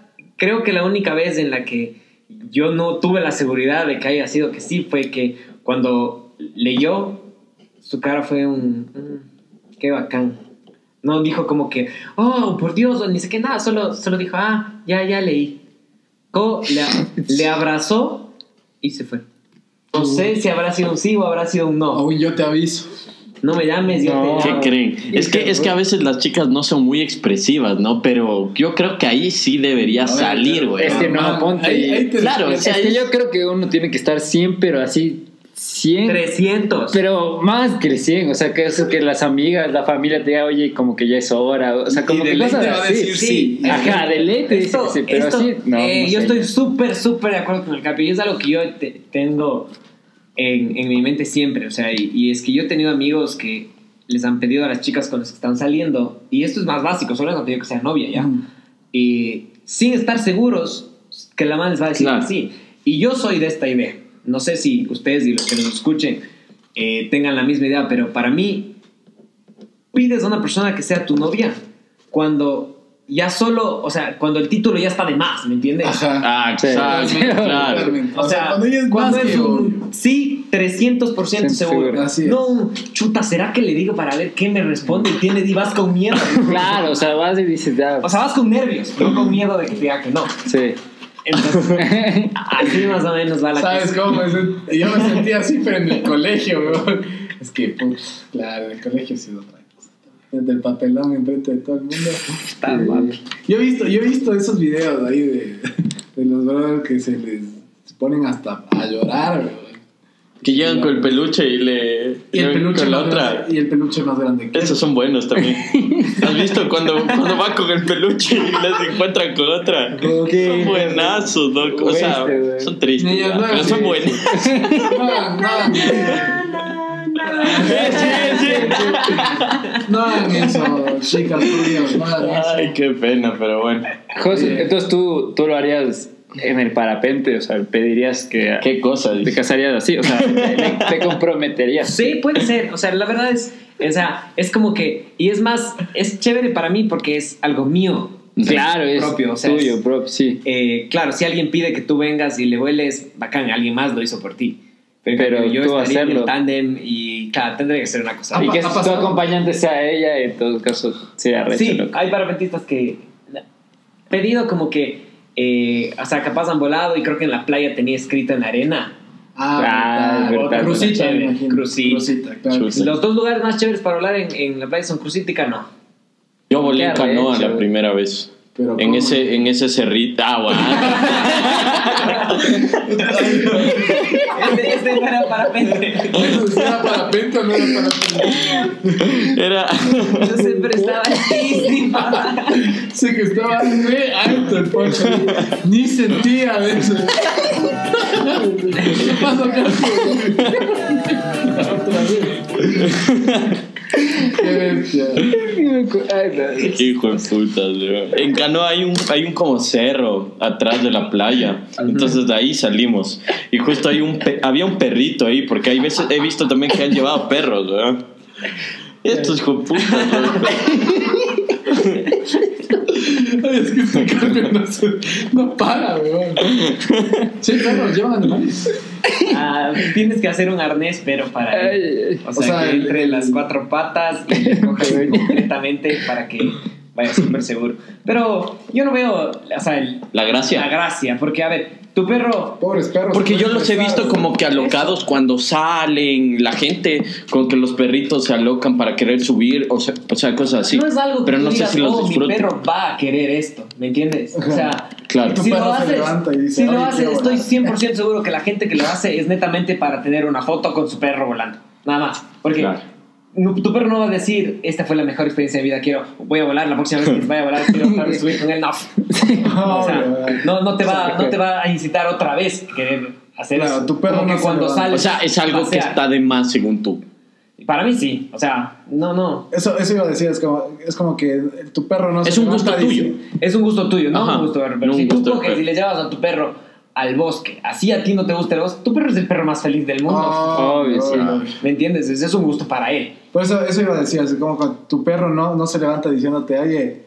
creo que la única vez en la que yo no tuve la seguridad de que haya sido que sí fue que cuando leyó, su cara fue un. mm, qué bacán. No dijo como que, oh, por Dios, ni sé qué nada, solo, solo dijo, ah, ya, ya leí. Co- le, le abrazó y se fue. No sé si habrá sido un sí o habrá sido un no. Aún yo te aviso. No me llames, yo No. te ¿Qué creen? Es que, es que a veces las chicas no son muy expresivas, ¿no? Pero yo creo que ahí sí debería ver, salir, güey. Es que no, ponte. ahí- ahí te- Claro, o Es sea, que es- yo creo que uno tiene que estar 100, pero así 100. 300. Pero más que el 100, o sea, que eso que las amigas, la familia te diga, oye, como que ya es hora, o sea, Y como de que cosas te va a así. decir sí. Ajá, de ley te dice que sí, pero esto, así, no. eh, no yo sé. estoy súper, súper de acuerdo con el Capi. Y es algo que yo te- tengo en, en mi mente siempre. O sea, y, y es que yo he tenido amigos que les han pedido a las chicas con las que están saliendo, y esto es más básico, solo les han pedido que sea novia, ¿ya? Mm. Y sin estar seguros que la man les va a decir Claro. que sí. Y yo soy de esta idea. No sé si ustedes y los que nos escuchen eh, tengan la misma idea, pero para mí, pides a una persona que sea tu novia cuando ya solo, o sea, cuando el título ya está de más, ¿me entiendes? Ajá. Ah, Sí. exacto, Sí. claro. O sea, cuando ella es cuando más es que un sí, 300% Sí, seguro. seguro. Así es. No, chuta, ¿será que le digo para ver qué me responde? Y tienes y vas con miedo. Claro, o sea, vas y dices, ya. O sea, vas con nervios, no con miedo de que te diga que no. sí. Entonces, así más o menos va la ¿Sabes cosa. cómo? Yo me sentía así, pero en el colegio, weón. Es que, pues, claro, en el colegio ha sido otra. Desde el papelón enfrente de todo el mundo. Está mal. Yo he visto, yo he visto esos videos ahí de, de los brothers que se les ponen hasta a llorar, weón. Que llegan con el peluche y le. Y el peluche con la más otra. grande, y el peluche más grande que Esos son buenos también. ¿Has visto cuando, cuando va con el peluche y les encuentran con otra? Son buenazos, ¿no? O sea, Este, son tristes, no, pero sí. son buenos. No no hagan No hagan eso, chicas, por Dios, no hagan eso. Ay, qué pena, pero bueno. José, entonces tú, tú lo harías en el parapente, o sea, pedirías que Qué cosa. te casarías así, o sea, te, te comprometerías. Sí, puede ser. O sea, la verdad es, o sea, es como que, y es más, es chévere para mí porque es algo mío. Claro, es Propio, o sea, tuyo, es- propio, sí. Eh, claro, si alguien pide que tú vengas y le vueles, bacán, alguien más lo hizo por ti. Pero, yo tú estaría en el hacerlo. tándem y, claro, tendría que ser una cosa. Ah, Y que pasado. acompañante sea ella, en todo caso, sea recho, Sí, loco. hay parapentistas que pedido como que, eh, o sea, capaz han volado y creo que en la playa tenía escrito en la arena. Ah, verdad. verdad. Crucita, Chévere. imagino. Crucita. Crucita, claro. Los dos lugares más chéveres para volar en, en la playa son Crucita y Canoa. Yo volé en canoa la primera vez. Pero En ese, en ese cerrito. Ah, este, este no era parapente. Eso ¿Era parapente o no era parapente? bueno. Era. Yo siempre estaba altísima. Sé que estaba re alto el poncho. Ni sentía de eso. ¿Qué pasó casi? Qué hijo de puta. En Canoa hay un, hay un como cerro atrás de la playa. Entonces de ahí salimos. Y justo hay un pe- había un perrito ahí, porque hay veces he visto también que han llevado perros, ¿verdad? Estos hijo de puta. Es que este cambio no, se, no para, weón. Sí, claro, llevan animales. Ah, tienes que hacer un arnés, pero para él. O sea, O sea, que entre el- las cuatro patas y le cojas completamente para que vaya súper seguro. Pero yo no veo, o sea, el- La gracia. la gracia, porque a ver, tu perro Pobres perros. Porque yo los he visto como que alocados cuando salen, la gente, con que los perritos se alocan para querer subir, o sea, o sea cosas así. no es algo que Pero no sé digas, si los "Oh, mi disfruto. perro va a querer esto, ¿me entiendes? O sea, Claro. Si lo se haces, levanta y dice, si lo "Ay, haces, estoy volar". 100% seguro que la gente que lo hace es netamente para tener una foto con su perro volando, nada más. Porque Claro. No- tu perro no va a decir, esta fue la mejor experiencia de mi vida, quiero, voy a volar, la próxima vez que vaya a volar quiero estar y subir con él, no. O sea, no, no, te va, no te va a incitar otra vez a querer hacer Claro, eso. tu perro Como no que cuando sales O sea, es algo que pasear. está de más según tú. Para mí sí, o sea, no, no. Eso, eso iba a decir, es como, es como que tu perro no Es se un gusto tuyo. Es un gusto tuyo, no Ajá, un gusto. Pero no si un tú gusto del coges y le llevas a tu perro al bosque, así a ti no te gusta el bosque, tu perro es el perro más feliz del mundo. "Oh, Obvio, sí. no". ¿Me entiendes? Ese es un gusto para él. Por eso, eso iba a decir, así como cuando tu perro no, no se levanta diciéndote, oye,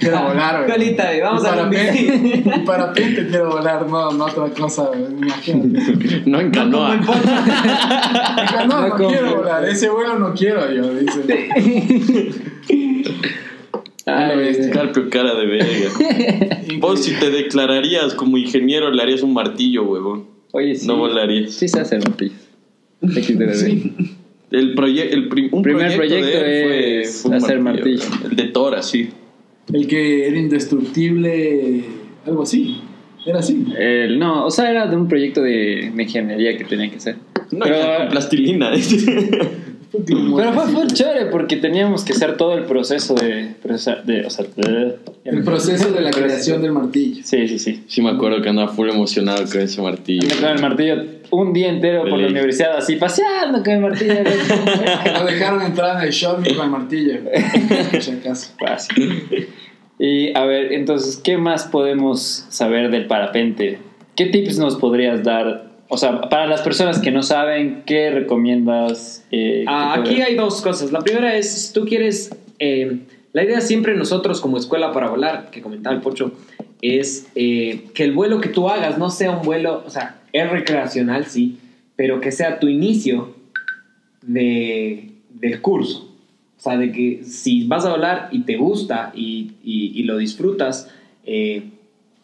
quiero volar, güey. Colita, vamos Y a parapente-. Y parapente quiero volar, no, no otra cosa, imagínate. No en canoa. No, No no, quiero volar, ese vuelo no quiero yo, dice. Ay, bestia. Carpio, cara de verga. Vos si te declararías como ingeniero le harías un martillo, huevón. Oye, sí. No volarías. Sí se hace martillos. Sí. El proye el prim- un Primer proyecto, proyecto de él es un hacer martillo. El de Tora, sí. El que era indestructible, algo así, era así. El- no, o sea, era de un proyecto de, de ingeniería que tenía que hacer. No, pero, con plastilina. Pero fue, fue chévere porque teníamos que hacer todo el proceso de. procesar- de o sea, de- El proceso de la creación del martillo. Sí, sí, sí. sí me acuerdo que andaba full emocionado con ese martillo. Andé con el martillo un día entero por la Feliz. universidad, así paseando con el martillo. Lo dejaron entrar en el shopping con el martillo. Por si acaso. Fácil. Y a ver, entonces, ¿qué más podemos saber del parapente? ¿Qué tips nos podrías dar? O sea, para las personas que no saben, ¿qué recomiendas? Eh, Ah, que aquí hay dos cosas. La primera es, si tú quieres, eh, la idea siempre nosotros como escuela para volar, que comentaba el Pocho, es eh, que el vuelo que tú hagas no sea un vuelo, o sea, es recreacional, sí, pero que sea tu inicio de, del curso. O sea, de que si vas a volar y te gusta y, y- y lo disfrutas, eh,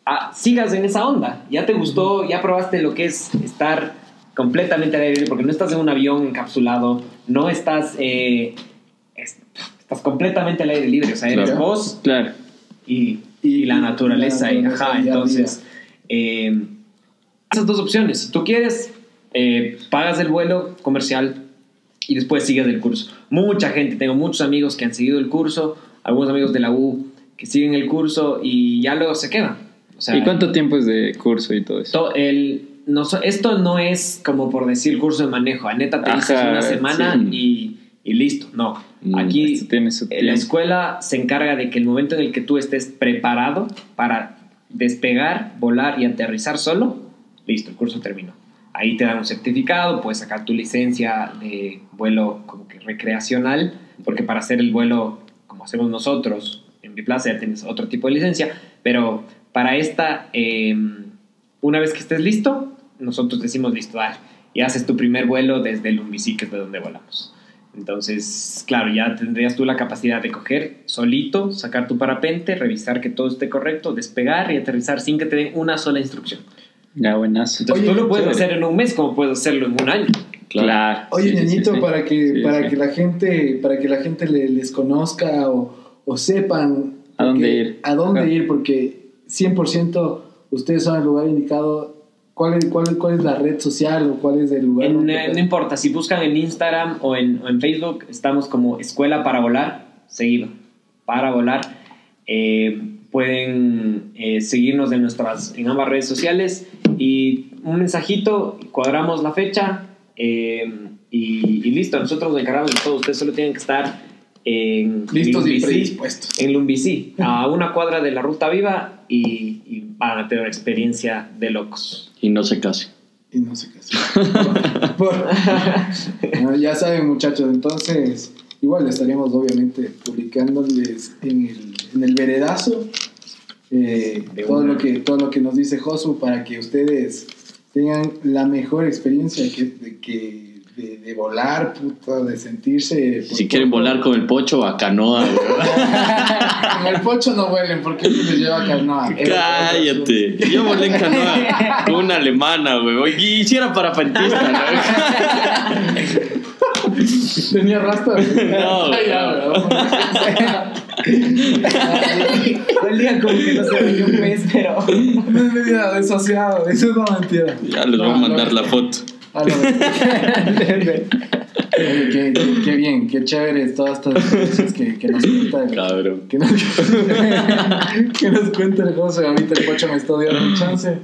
ah, sigas en esa onda. Ya te gustó, ya probaste lo que es estar completamente al aire libre, porque no estás en un avión encapsulado, no estás, eh, es- estás completamente al aire libre, o sea, eres Claro. vos Claro. y, Y- y la naturaleza. y y, la ajá, naturaleza y entonces, eh, esas dos opciones. Si tú quieres, eh, pagas el vuelo comercial y después sigues el curso. Mucha gente, tengo muchos amigos que han seguido el curso, algunos amigos de la U que siguen el curso y ya luego se quedan. O sea, ¿Y cuánto tiempo es de curso y todo eso? to- el, no, esto no es como por decir curso de manejo. A neta te Ajá, dices una semana sí. y, y listo. No. Mm, Aquí tiene su la escuela se encarga de que el momento en el que tú estés preparado para despegar, volar y aterrizar solo, listo, el curso terminó. Ahí te dan un certificado, puedes sacar tu licencia de vuelo como que recreacional, porque para hacer el vuelo como hacemos nosotros en Biplaza ya tienes otro tipo de licencia, pero para esta, eh, una vez que estés listo, nosotros decimos listo, dale, y haces tu primer vuelo desde el Umbicí, que es de donde volamos. Entonces, claro, ya tendrías tú la capacidad de coger solito, sacar tu parapente, revisar que todo esté correcto, despegar y aterrizar sin que te den una sola instrucción. Ya, buenazo. Entonces, Oye, tú lo puedes chévere. hacer en un mes como puedes hacerlo en un año. Claro. Oye, Sí, ñañito, sí, sí. para que Sí, para sí. que la gente para que la gente le- les conozca o, o sepan ¿A dónde ir? a dónde Ajá. ir porque 100% ustedes son el lugar indicado. ¿Cuál es, cuál, cuál es la red social o cuál es el lugar? En, eh, no importa, si buscan en Instagram o en, o en Facebook, estamos como Escuela para Volar, seguido, para volar. Eh, pueden eh, seguirnos en, nuestras, en ambas redes sociales y un mensajito, cuadramos la fecha eh, y, y listo, nosotros nos encargamos de todo. Ustedes solo tienen que estar en listos y predispuestos. en Lumbicí, a una cuadra de la Ruta Viva y, y van a tener una experiencia de locos. Y no se case. Y no hacer. Por- Bueno, ya saben, muchachos, entonces igual estaremos obviamente publicándoles en el, en el veredazo eh, todo, una. lo que, todo lo que nos dice Josu para que ustedes tengan la mejor experiencia que, de, que, de, de volar, puta, de sentirse... por Si quieren todo. volar con el pocho, a canoa, güey. Con el pocho no vuelen porque les lleva a canoa. Cállate. Yo volé en canoa con una alemana, güey. Y hiciera parapentista, ¿no? Tenía rasta. No, Ay, ya. Dolía como que no se veía un mes, pero. No es medida desociado, eso es una mentira. Ya les voy a mandar la foto. A la Oye, qué, qué- qué bien, qué chévere todas estas cosas que, que nos cuenta el, Cabrón. que nos, que nos cuenta el José. Ahorita el pocho me está dando un chance.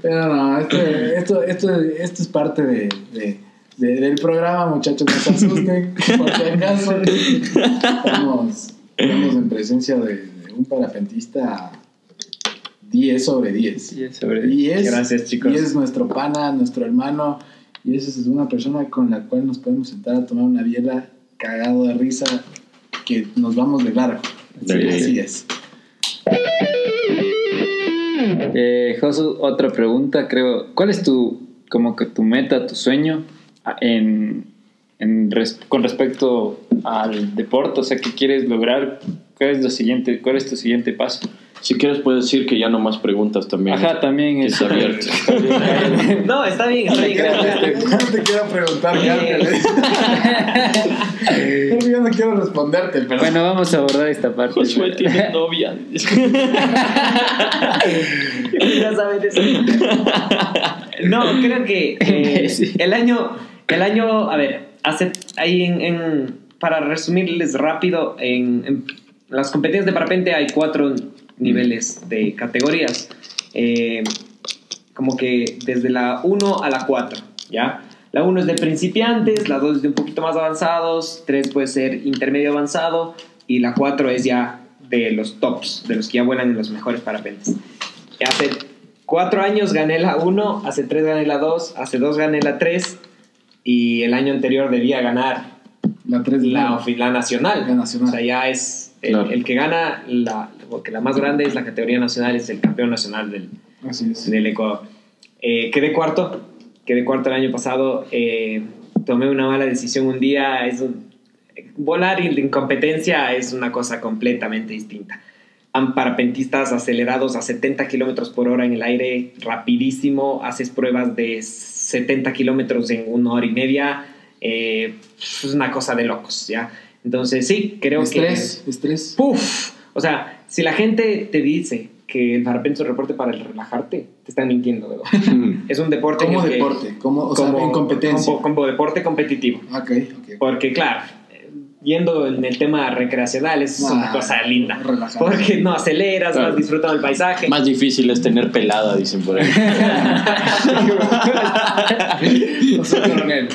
Pero no, esto, esto, esto, esto es parte de, de- de- del programa, muchachos. No se asusten, por si acaso. Estamos, estamos en presencia de, de un parapentista 10 sobre 10. Sí, sobre- Y es, Gracias, chicos. Y es nuestro pana, nuestro hermano. Y es, es una persona con la cual nos podemos sentar a tomar una biela cagado de risa que nos vamos de largo. Así, Sí. así es. Eh, Josu, otra pregunta, creo. ¿Cuál es tu, como que tu meta, tu sueño en, en res- con respecto al deporte? O sea, ¿qué quieres lograr? ¿Cuál es, lo siguiente, ¿Cuál es tu siguiente paso? Si quieres, puedes decir que ya no más preguntas también. Ajá, también Que es está abierto. No, está bien, está bien. gracias. Yo no te quiero preguntar, Ángeles. Yo no quiero responderte, pero. Bueno, vamos a abordar esta parte. Josué tiene novia. Ya sabes eso. No, creo que eh, Sí. el año, el año, a ver, hace ahí en, en- para resumirles rápido, en, en las competencias de parapente hay cuatro niveles de categorías. Eh, como que desde la 1 a la 4, ¿ya? La 1 es de principiantes, la 2 es de un poquito más avanzados, 3 puede ser intermedio avanzado y la 4 es ya de los tops, de los que ya vuelan en los mejores parapentes. Hace 4 años gané la 1, hace 3 gané la 2, hace 2 gané la 3 y el año anterior debía ganar La 3 la, la nacional. La nacional. O sea, ya es el, Claro. el que gana, la, porque la más grande es la categoría nacional, es el campeón nacional del, Así es. del Ecuador. Eh, quedé cuarto, quedé cuarto el año pasado. eh, tomé una mala decisión un día. Es un- volar en competencia es una cosa completamente distinta. Han parapentistas acelerados a 70 kilómetros por hora en el aire, rapidísimo. Haces pruebas de 70 kilómetros en una hora y media. Eh, es una cosa de locos, ¿ya? Entonces, sí, creo que. Estrés, estrés. ¡Puf! O sea, si la gente te dice que el parapente es un deporte para el relajarte, te están mintiendo, ¿verdad? es un deporte Como en el que- deporte, como, o sea, en competencia. Como, como deporte competitivo. Ok, ok. Porque, claro, yendo en el tema recreacional es una Ah, cosa linda. relajante. Porque no aceleras, Claro. vas disfrutando el paisaje. Más difícil es tener pelada, dicen por ahí. No soy coronel.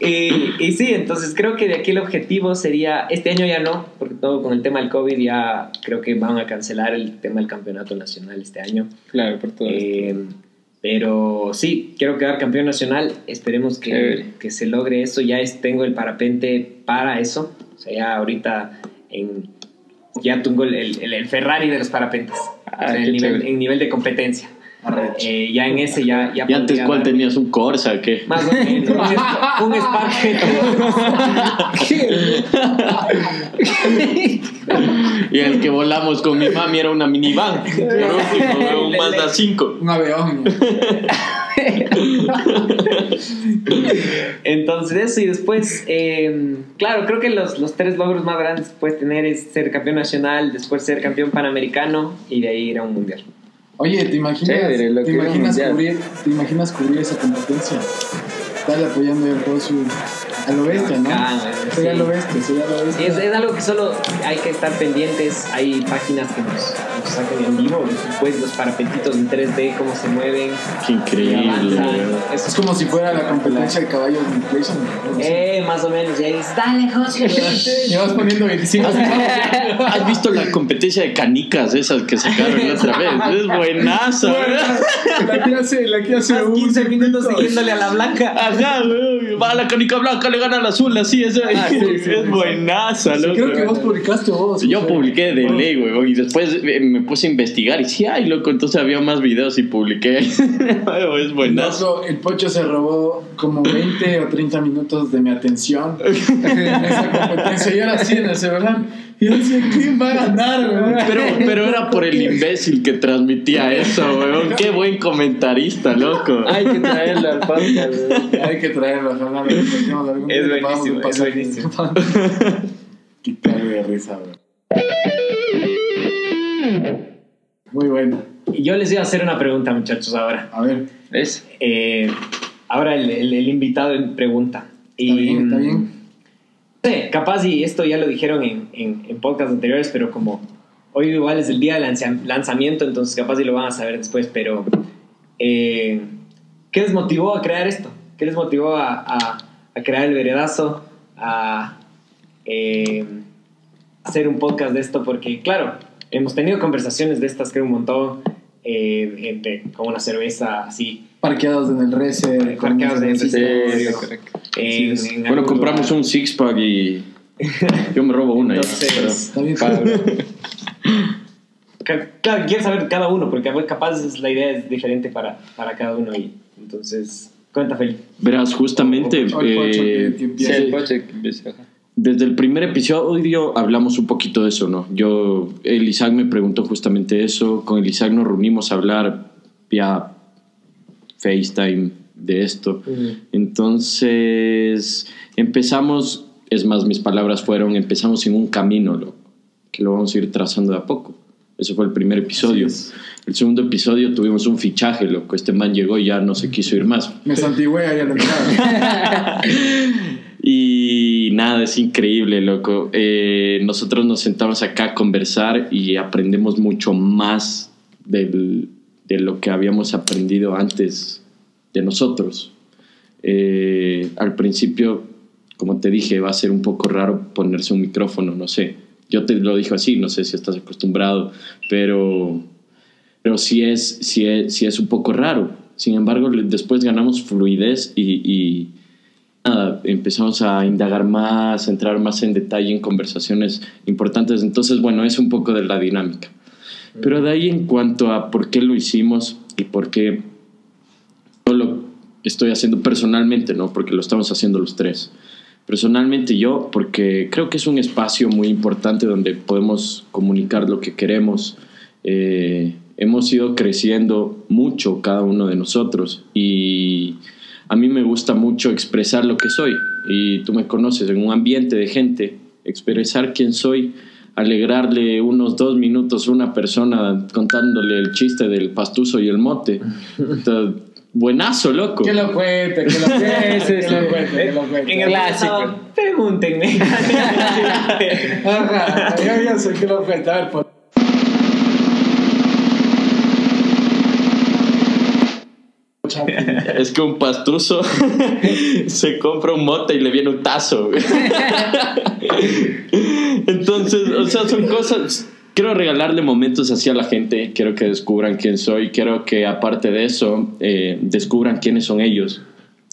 Y, y sí, entonces creo que de aquí el objetivo sería, este año ya no, porque todo con el tema del COVID ya creo que van a cancelar el tema del campeonato nacional este año. Claro, por todo esto. Pero sí, quiero quedar campeón nacional. Esperemos que, que se logre eso. Ya es, tengo el parapente para eso. O sea, ya ahorita en, ya tengo el, el- el Ferrari de los parapentes. Ah, O sea, en, nivel, en nivel de competencia. Eh, ya en ese ya... ya ¿Y antes cuál dar- tenías? ¿Un Corsa? ¿Qué? Más o menos. Un, Sp- un Spark. Y el que volamos con mi mami era una minivan. Por último, un Mazda 5. Un avión. Entonces eso y después, eh, claro, creo que los, los tres logros más grandes que puedes tener es ser campeón nacional, después ser campeón panamericano y de ahí ir a un mundial. Oye, ¿te imaginas, lo ¿te imaginas, cubrir, ¿te imaginas cubrir esa competencia? Estar apoyando el Josu a lo bestia, ¿no? Bacán, sería sí. lo bestia, sería lo bestia. Es, es algo que solo hay que estar pendientes. Hay páginas que nos, nos sacan en vivo, después los parapetitos en 3D, cómo se mueven. Qué increíble. Eso Es como si fuera la competencia de caballos de inflation. ¿no? Eh, más o menos. Y ahí dices, dale, José. Vas poniendo 25 ¿Has visto la competencia de canicas esas que sacaron la otra vez? Es buenaza, ¿verdad? La que hace, la que hace Más un 15 minutos siguiéndole a la blanca. Ajá, güey. Va la canica blanca, le gana al azul, así es. Ah, sí, sí, es sí. buenaza, Sí, loco. creo que vos publicaste vos. Yo José. publiqué de ley, güey, y después eh, me puse a investigar y sí, ay, loco, entonces había más videos y publiqué. es buenazo. Loco, el pocho se robó como 20 o 30 minutos de mi atención en esa competencia. Yo era así en el celular. Yo decía, ¿quién va a ganar, güey? Pero, pero era por el imbécil que transmitía eso, weón. Qué buen comentarista, loco. Hay que traerlo al podcast. güey. Hay que traerlo, ojalá Es buenísimo, es buenísimo. Qué cague de risa, güey. Muy bueno. Y yo les iba a hacer una pregunta, muchachos, ahora. A ver, ¿Ves? Eh, ahora el, el- el invitado pregunta. está y, bien, está bien. Sé, capaz y esto ya lo dijeron en, en, podcasts anteriores, pero como hoy igual es el día lanza- lanzamiento, entonces capaz y lo van a saber después, pero eh, ¿qué les motivó a crear esto? ¿Qué les motivó a, a- a crear el veredazo? A eh, hacer un podcast de esto, porque claro, hemos tenido conversaciones de estas, creo un montón, eh, entre, con una cerveza así. Parqueados en el Reser. con Parqueados en el en Bueno, compramos lugar. un six pack y yo me robo una. ya, Entonces, Claro, quiero saber cada uno, porque capaz la idea es diferente para, para cada uno. Y entonces, cuenta, Felipe. pero verás, justamente O- o eh, que- que Sí, el desde el primer episodio hablamos un poquito de eso, ¿no? Yo, el Isaac me preguntó justamente eso. Con el Isaac nos reunimos a hablar vía FaceTime de esto. Entonces empezamos, es más, mis palabras fueron, empezamos en un camino, lo, que lo vamos a ir trazando de a poco. Eso fue el primer episodio. El segundo episodio tuvimos un fichaje, loco. Este man llegó y ya no se quiso ir más. Me santigüé ahí a la entrada. Y nada, es increíble, loco. Eh, nosotros nos sentamos acá a conversar y aprendemos mucho más del- de lo que habíamos aprendido antes de nosotros. Eh, al principio, como te dije, va a ser un poco raro ponerse un micrófono, no sé. Yo te lo dije así, no sé si estás acostumbrado, pero, pero sí, es, sí, es, sí es un poco raro. Sin embargo, después ganamos fluidez y, empezamos a indagar más, a entrar más en detalle en conversaciones importantes. Entonces, bueno, es un poco de la dinámica. Pero de ahí en cuanto a por qué lo hicimos y por qué yo lo estoy haciendo personalmente, ¿no? Porque lo estamos haciendo los tres. Personalmente yo, porque creo que es un espacio muy importante donde podemos comunicar lo que queremos. Eh, hemos ido creciendo mucho cada uno de nosotros y a mí me gusta mucho expresar lo que soy. Y tú me conoces en un ambiente de gente, expresar quién soy, alegrarle unos dos minutos a una persona contándole el chiste del pastuso y el mote. Entonces, buenazo, loco. Que lo cuente, que lo cuente, Sí, sí, que lo cuente, que lo cuente. En el Clásico. pasado, pregúntenme. Ajá, yo ya sé que lo cuente. A ver, por- Es que un pastuso se compra un mote y le viene un tazo. Entonces, o sea, son cosas. Quiero regalarle momentos así a la gente. Quiero que descubran quién soy. Quiero que, aparte de eso, eh, descubran quiénes son ellos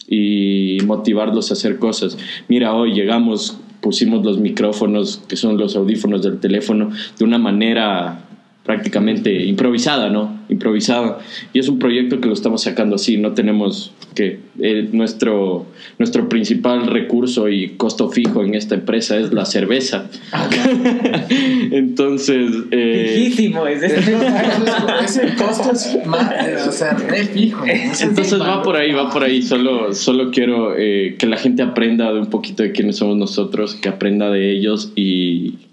y motivarlos a hacer cosas. Mira, hoy llegamos, pusimos los micrófonos, que son los audífonos del teléfono, de una manera prácticamente improvisada, ¿no? Improvisada. Y es un proyecto que lo estamos sacando así, no tenemos que eh, nuestro, nuestro principal recurso y costo fijo en esta empresa es la cerveza. Entonces, eh, Fijísimo es esto. Ese costo es más, o sea, re fijo. Entonces es va por ahí, va por ahí. Solo, solo quiero eh, que la gente aprenda de un poquito de quiénes somos nosotros, que aprenda de ellos y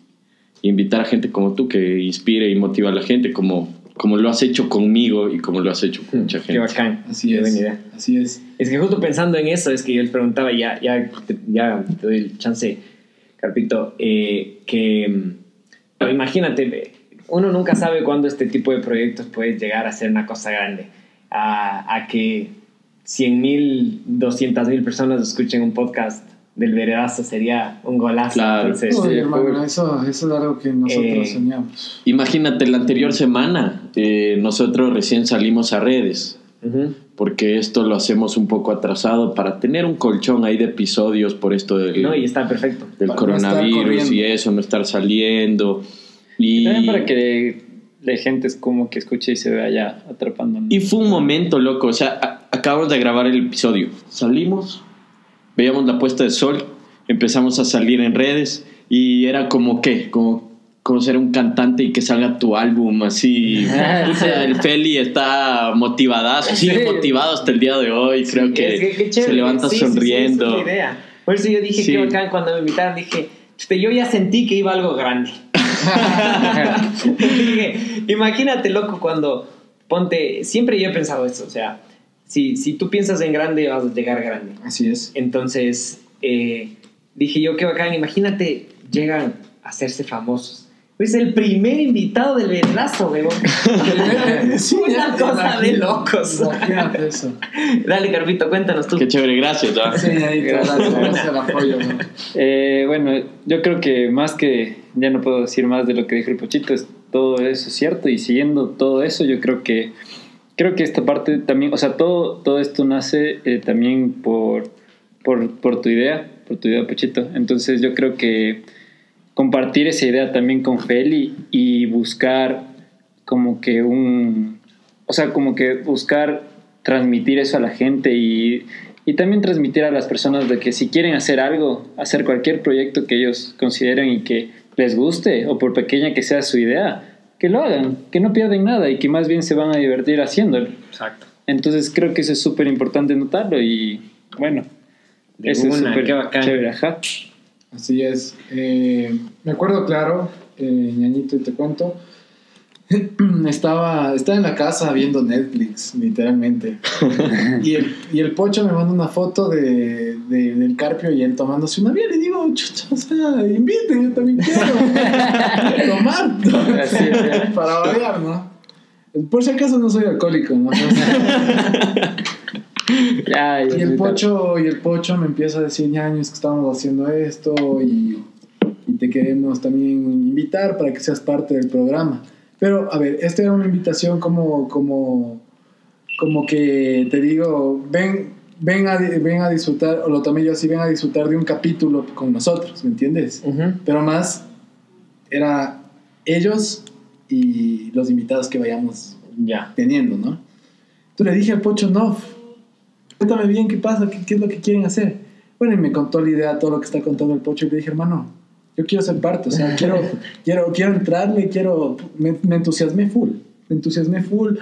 invitar a gente como tú que inspire y motiva a la gente, como, como lo has hecho conmigo y como lo has hecho con mucha Qué gente. bacán. Así Qué es. buena idea. Así es. Es que justo pensando en eso, es que yo les preguntaba, ya, ya, te- ya te doy el chance, Carpito, eh, que mm, imagínate, uno nunca sabe cuándo este tipo de proyectos puede llegar a ser una cosa grande, a, a que 100 mil, 200 mil personas escuchen un podcast del veredazo sería un golazo. Claro. Entonces, sí, hermano, eso, eso es algo que nosotros Eh, soñamos. Imagínate, la anterior semana eh, nosotros recién salimos a redes Ujú. porque esto lo hacemos un poco atrasado para tener un colchón ahí de episodios por esto del, No, y está perfecto. del Para no coronavirus y eso, no estar saliendo. Y, También para que la gente es como que escuche y se vea ya atrapando. y fue un momento loco, o sea, acabamos de grabar el episodio, salimos, veíamos la puesta de sol, empezamos a salir en redes y era como que, como, como ser un cantante y que salga tu álbum así. O sea, el Feli está motivadazo, sigue Sí. motivado hasta el día de hoy, creo que, Es qué se levanta Sí, sí, sí, sonriendo. esa es idea. Por eso yo dije Sí. que bacán cuando me invitaron, dije, "Chuta, yo ya sentí que iba algo grande. dije, imagínate, loco, cuando ponte, siempre yo he pensado eso, o sea, si, si tú piensas en grande, vas a llegar grande. Así es. Entonces, eh, dije yo, qué bacán, imagínate, llegan a hacerse famosos. Es el primer invitado del verlazo, weón. Sí, Una cosa de locos. Imagínate eso. Dale, Carpito, cuéntanos tú. Qué chévere, gracias. Sí, ahí Gracias. gracias el apoyo. ¿no? Eh, bueno, yo creo que más que ya no puedo decir más de lo que dijo el Pochito, es todo eso es cierto y siguiendo todo eso, yo creo que creo que esta parte también, o sea, todo todo esto nace eh, también por, por tu idea, por tu idea Pochito. Entonces, yo creo que compartir esa idea también con Feli y buscar como que un o sea, como que buscar transmitir eso a la gente y, y también transmitir a las personas de que si quieren hacer algo, hacer cualquier proyecto que ellos consideren y que les guste, o por pequeña que sea su idea, que lo hagan, que no pierden nada y que más bien se van a divertir haciéndolo. Exacto. Entonces creo que eso es súper importante notarlo y bueno, De eso es súper chévere, ajá. Así es. Eh, me acuerdo claro, eh, ñañito, y te cuento. Estaba, estaba en la casa viendo Netflix, literalmente. y, el, y el pocho me manda una foto de, de- del Carpio y él tomándose una biela. Y digo, chucha, o sea, invite, yo también quiero tomar. Es. Para variar, ¿no? Por si acaso no soy alcohólico, ¿no? Ya, ya, Y el pocho, y el pocho me empieza a decir, ñaño, es que estamos haciendo esto y, y te queremos también invitar para que seas parte del programa. Pero, a ver, esta era una invitación como, como, como que te digo, ven, ven, a, ven a disfrutar, o lo tomé yo así, ven a disfrutar de un capítulo con nosotros, ¿me entiendes? Ujú. Pero más era ellos y los invitados que vayamos Ya. teniendo, ¿no? Entonces le dije al Pocho, no, cuéntame bien qué pasa, qué, qué es lo que quieren hacer. Bueno, y me contó la idea, todo lo que está contando el Pocho, y le dije, hermano, yo quiero ser parte, o sea, quiero, quiero, quiero entrarle, quiero, me, me entusiasmé full, me entusiasmé full,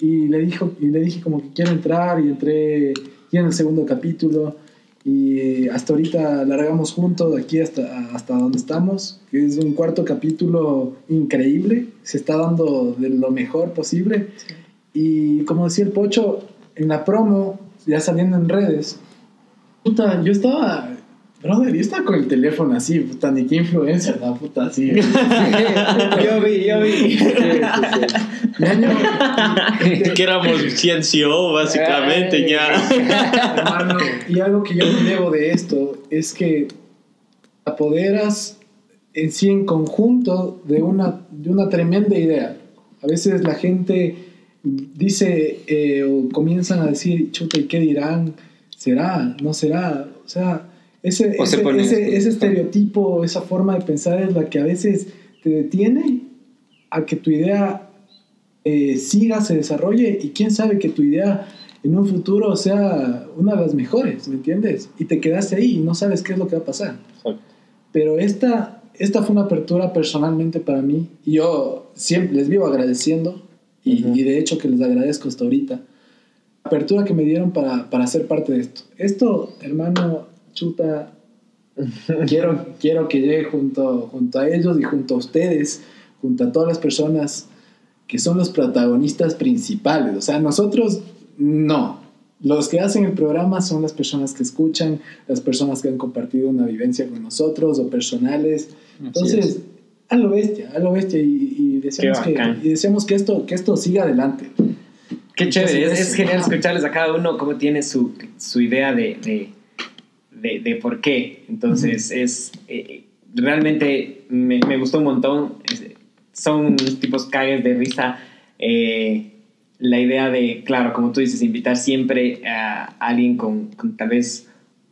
y le, dijo, y le dije como que quiero entrar, y entré ya en el segundo capítulo, y hasta ahorita largamos juntos de aquí hasta, hasta donde estamos, que es un cuarto capítulo increíble, se está dando de lo mejor posible. Y como decía el Pocho, en la promo, ya saliendo en redes, puta, yo estaba, brother, yo estaba con el teléfono así, puta, ni qué influencer, no, puta, así. yo vi, yo vi. Mi año, que éramos CNCO, básicamente, ya. hermano, y algo que yo me llevo de esto es que apoderas en sí en conjunto de una, de una tremenda idea. A veces la gente dice eh, o comienzan a decir, chuta, ¿y qué dirán? ¿Será? ¿No será? O sea, ese, O se ese, ponen ese- excusas. ese estereotipo, esa forma de pensar es la que a veces te detiene a que tu idea eh, siga, se desarrolle y quién sabe que tu idea en un futuro sea una de las mejores, ¿me entiendes? Y te quedaste ahí y no sabes qué es lo que va a pasar. Pero esta, esta fue una apertura personalmente para mí y yo siempre les vivo agradeciendo y, Ujú. y de hecho que les agradezco hasta ahorita. Apertura que me dieron para, para ser parte de esto. Esto, hermano, chuta, quiero, quiero que llegue junto, junto a ellos y junto a ustedes, junto a todas las personas que son los protagonistas principales. O sea, nosotros no. Los que hacen el programa son las personas que escuchan, las personas que han compartido una vivencia con nosotros o personales. Entonces, a lo bestia, a lo bestia y, y deseamos, que, y deseamos que, esto, que esto siga adelante. Qué chévere, es, es genial escucharles a cada uno cómo tiene su, su idea de, de, de, de por qué. Entonces, es eh, realmente me, me gustó un montón. Es- son tipos cagues de risa. Eh, la idea de, claro, como tú dices, invitar siempre a alguien con, con tal vez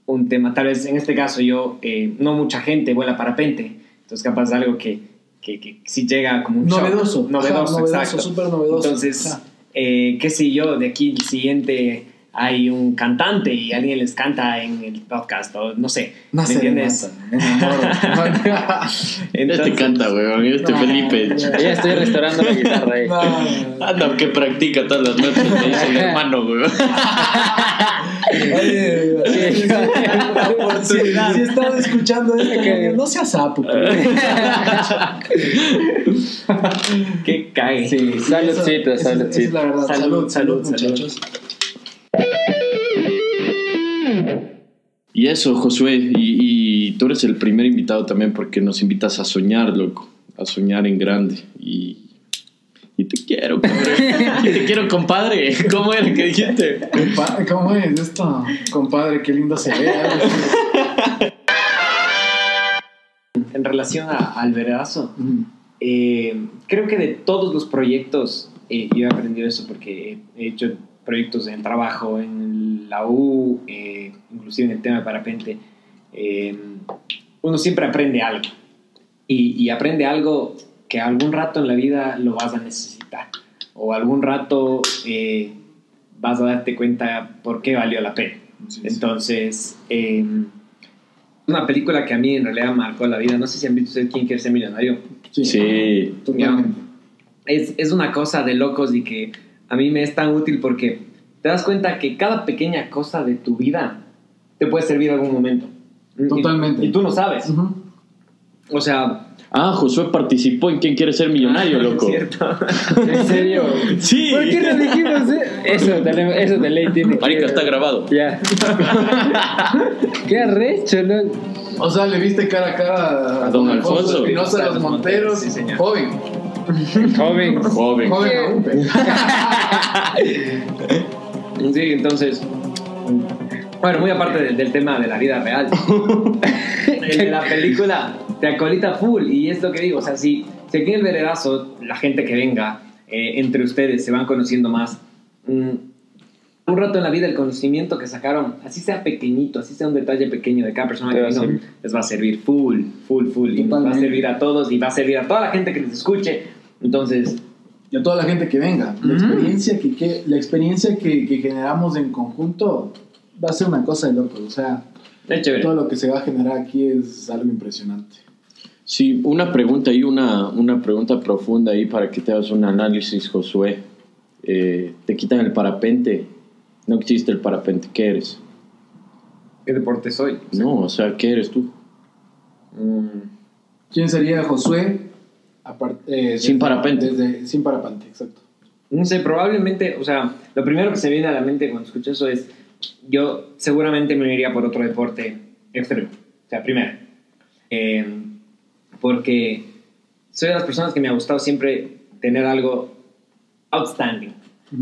un tema, tal vez en este caso yo, eh, no mucha gente vuela parapente, entonces capaz algo que, que, que si llega como un shock. Novedoso. novedoso, Ajá, exacto. súper novedoso. Entonces, eh, qué sé yo, de aquí el siguiente hay un cantante y alguien les canta en el podcast, o no sé, Una ¿me entiendes? serenata, me enamoro. Este Entonces- canta, weón. Este No, Felipe. ya. Ya estoy restaurando la guitarra ahí. No, no, no. Anda, que practica todas las noches, me dice el hermano, weón. Oye, Sí. si, si estás escuchando esto, Ok. no seas sapo. Que cague. Sí, sí, Saludcita, saludcita. la verdad. Salud, Salud, salud, salud, salud. muchachos. Y eso, Josué, y, y tú eres el primer invitado también porque nos invitas a soñar, loco, a soñar en grande. Y, y te quiero, cabrón. Y te quiero, compadre. ¿Cómo era que dijiste? ¿Cómo es esto? Compadre, qué lindo se ve. En relación a- al vergazo, Ujú. eh, creo que de todos los proyectos, eh, yo he aprendido eso porque he hecho proyectos en el trabajo, en la U, eh, inclusive en el tema de parapente. eh, uno siempre aprende algo. Y, y aprende algo que algún rato en la vida lo vas a necesitar. O algún rato eh, vas a darte cuenta por qué valió la pena. Sí, sí. Entonces, eh, una película que a mí en realidad marcó la vida, no sé si han visto ustedes quién quiere ser millonario, Sí, Sí. es, es una cosa de locos y que a mí me es tan útil porque te das cuenta que cada pequeña cosa de tu vida te puede servir en algún momento. Y- Totalmente. Y, tú no sabes. Ujú. O sea, Ah, Josué participó en ¿Quién quiere ser millonario, loco? es cierto. ¿En serio? Sí. ¿Por qué no dijimos eh? eso? de ley- Eso de ley tiene que- Marica, está grabado. Ya. Qué arrecho, ¿no? O sea, le viste cara a cara A don Alfonso. Espinosa de los Monteros, Sí, señor. joven. Joven. Joven. Joven Sí, entonces. Bueno, muy aparte del, del tema de la vida real. el de la película te acolita full. Y es lo que digo. O sea, si, si aquí en el veredazo, la gente que venga, eh, entre ustedes se van conociendo más. mm, un rato en la vida, el conocimiento que sacaron, así sea pequeñito, así sea un detalle pequeño de cada persona que vino, les va a servir full, full, full. Y nos va a servir a todos y va a servir a toda la gente que les escuche. Entonces, y a toda la gente que venga. La experiencia, que, que- la experiencia que, que generamos en conjunto va a ser una cosa de locos. O sea, todo lo que se va a generar aquí es algo impresionante. Sí, una pregunta ahí, una, una pregunta profunda ahí para que te hagas un análisis, Josué. Eh, te quitan el parapente. No existe el parapente. ¿Qué eres? ¿Qué deporte soy? No, o sea, ¿qué eres tú? Mm, ¿Quién sería Josué? Aparte, eh, Sin parapente. desde- sin parapente, exacto. No sé, probablemente, o sea, lo primero que se me viene a la mente cuando escucho eso es, yo seguramente me iría por otro deporte extremo. O sea, primero, eh, porque soy de las personas que me ha gustado siempre tener algo outstanding.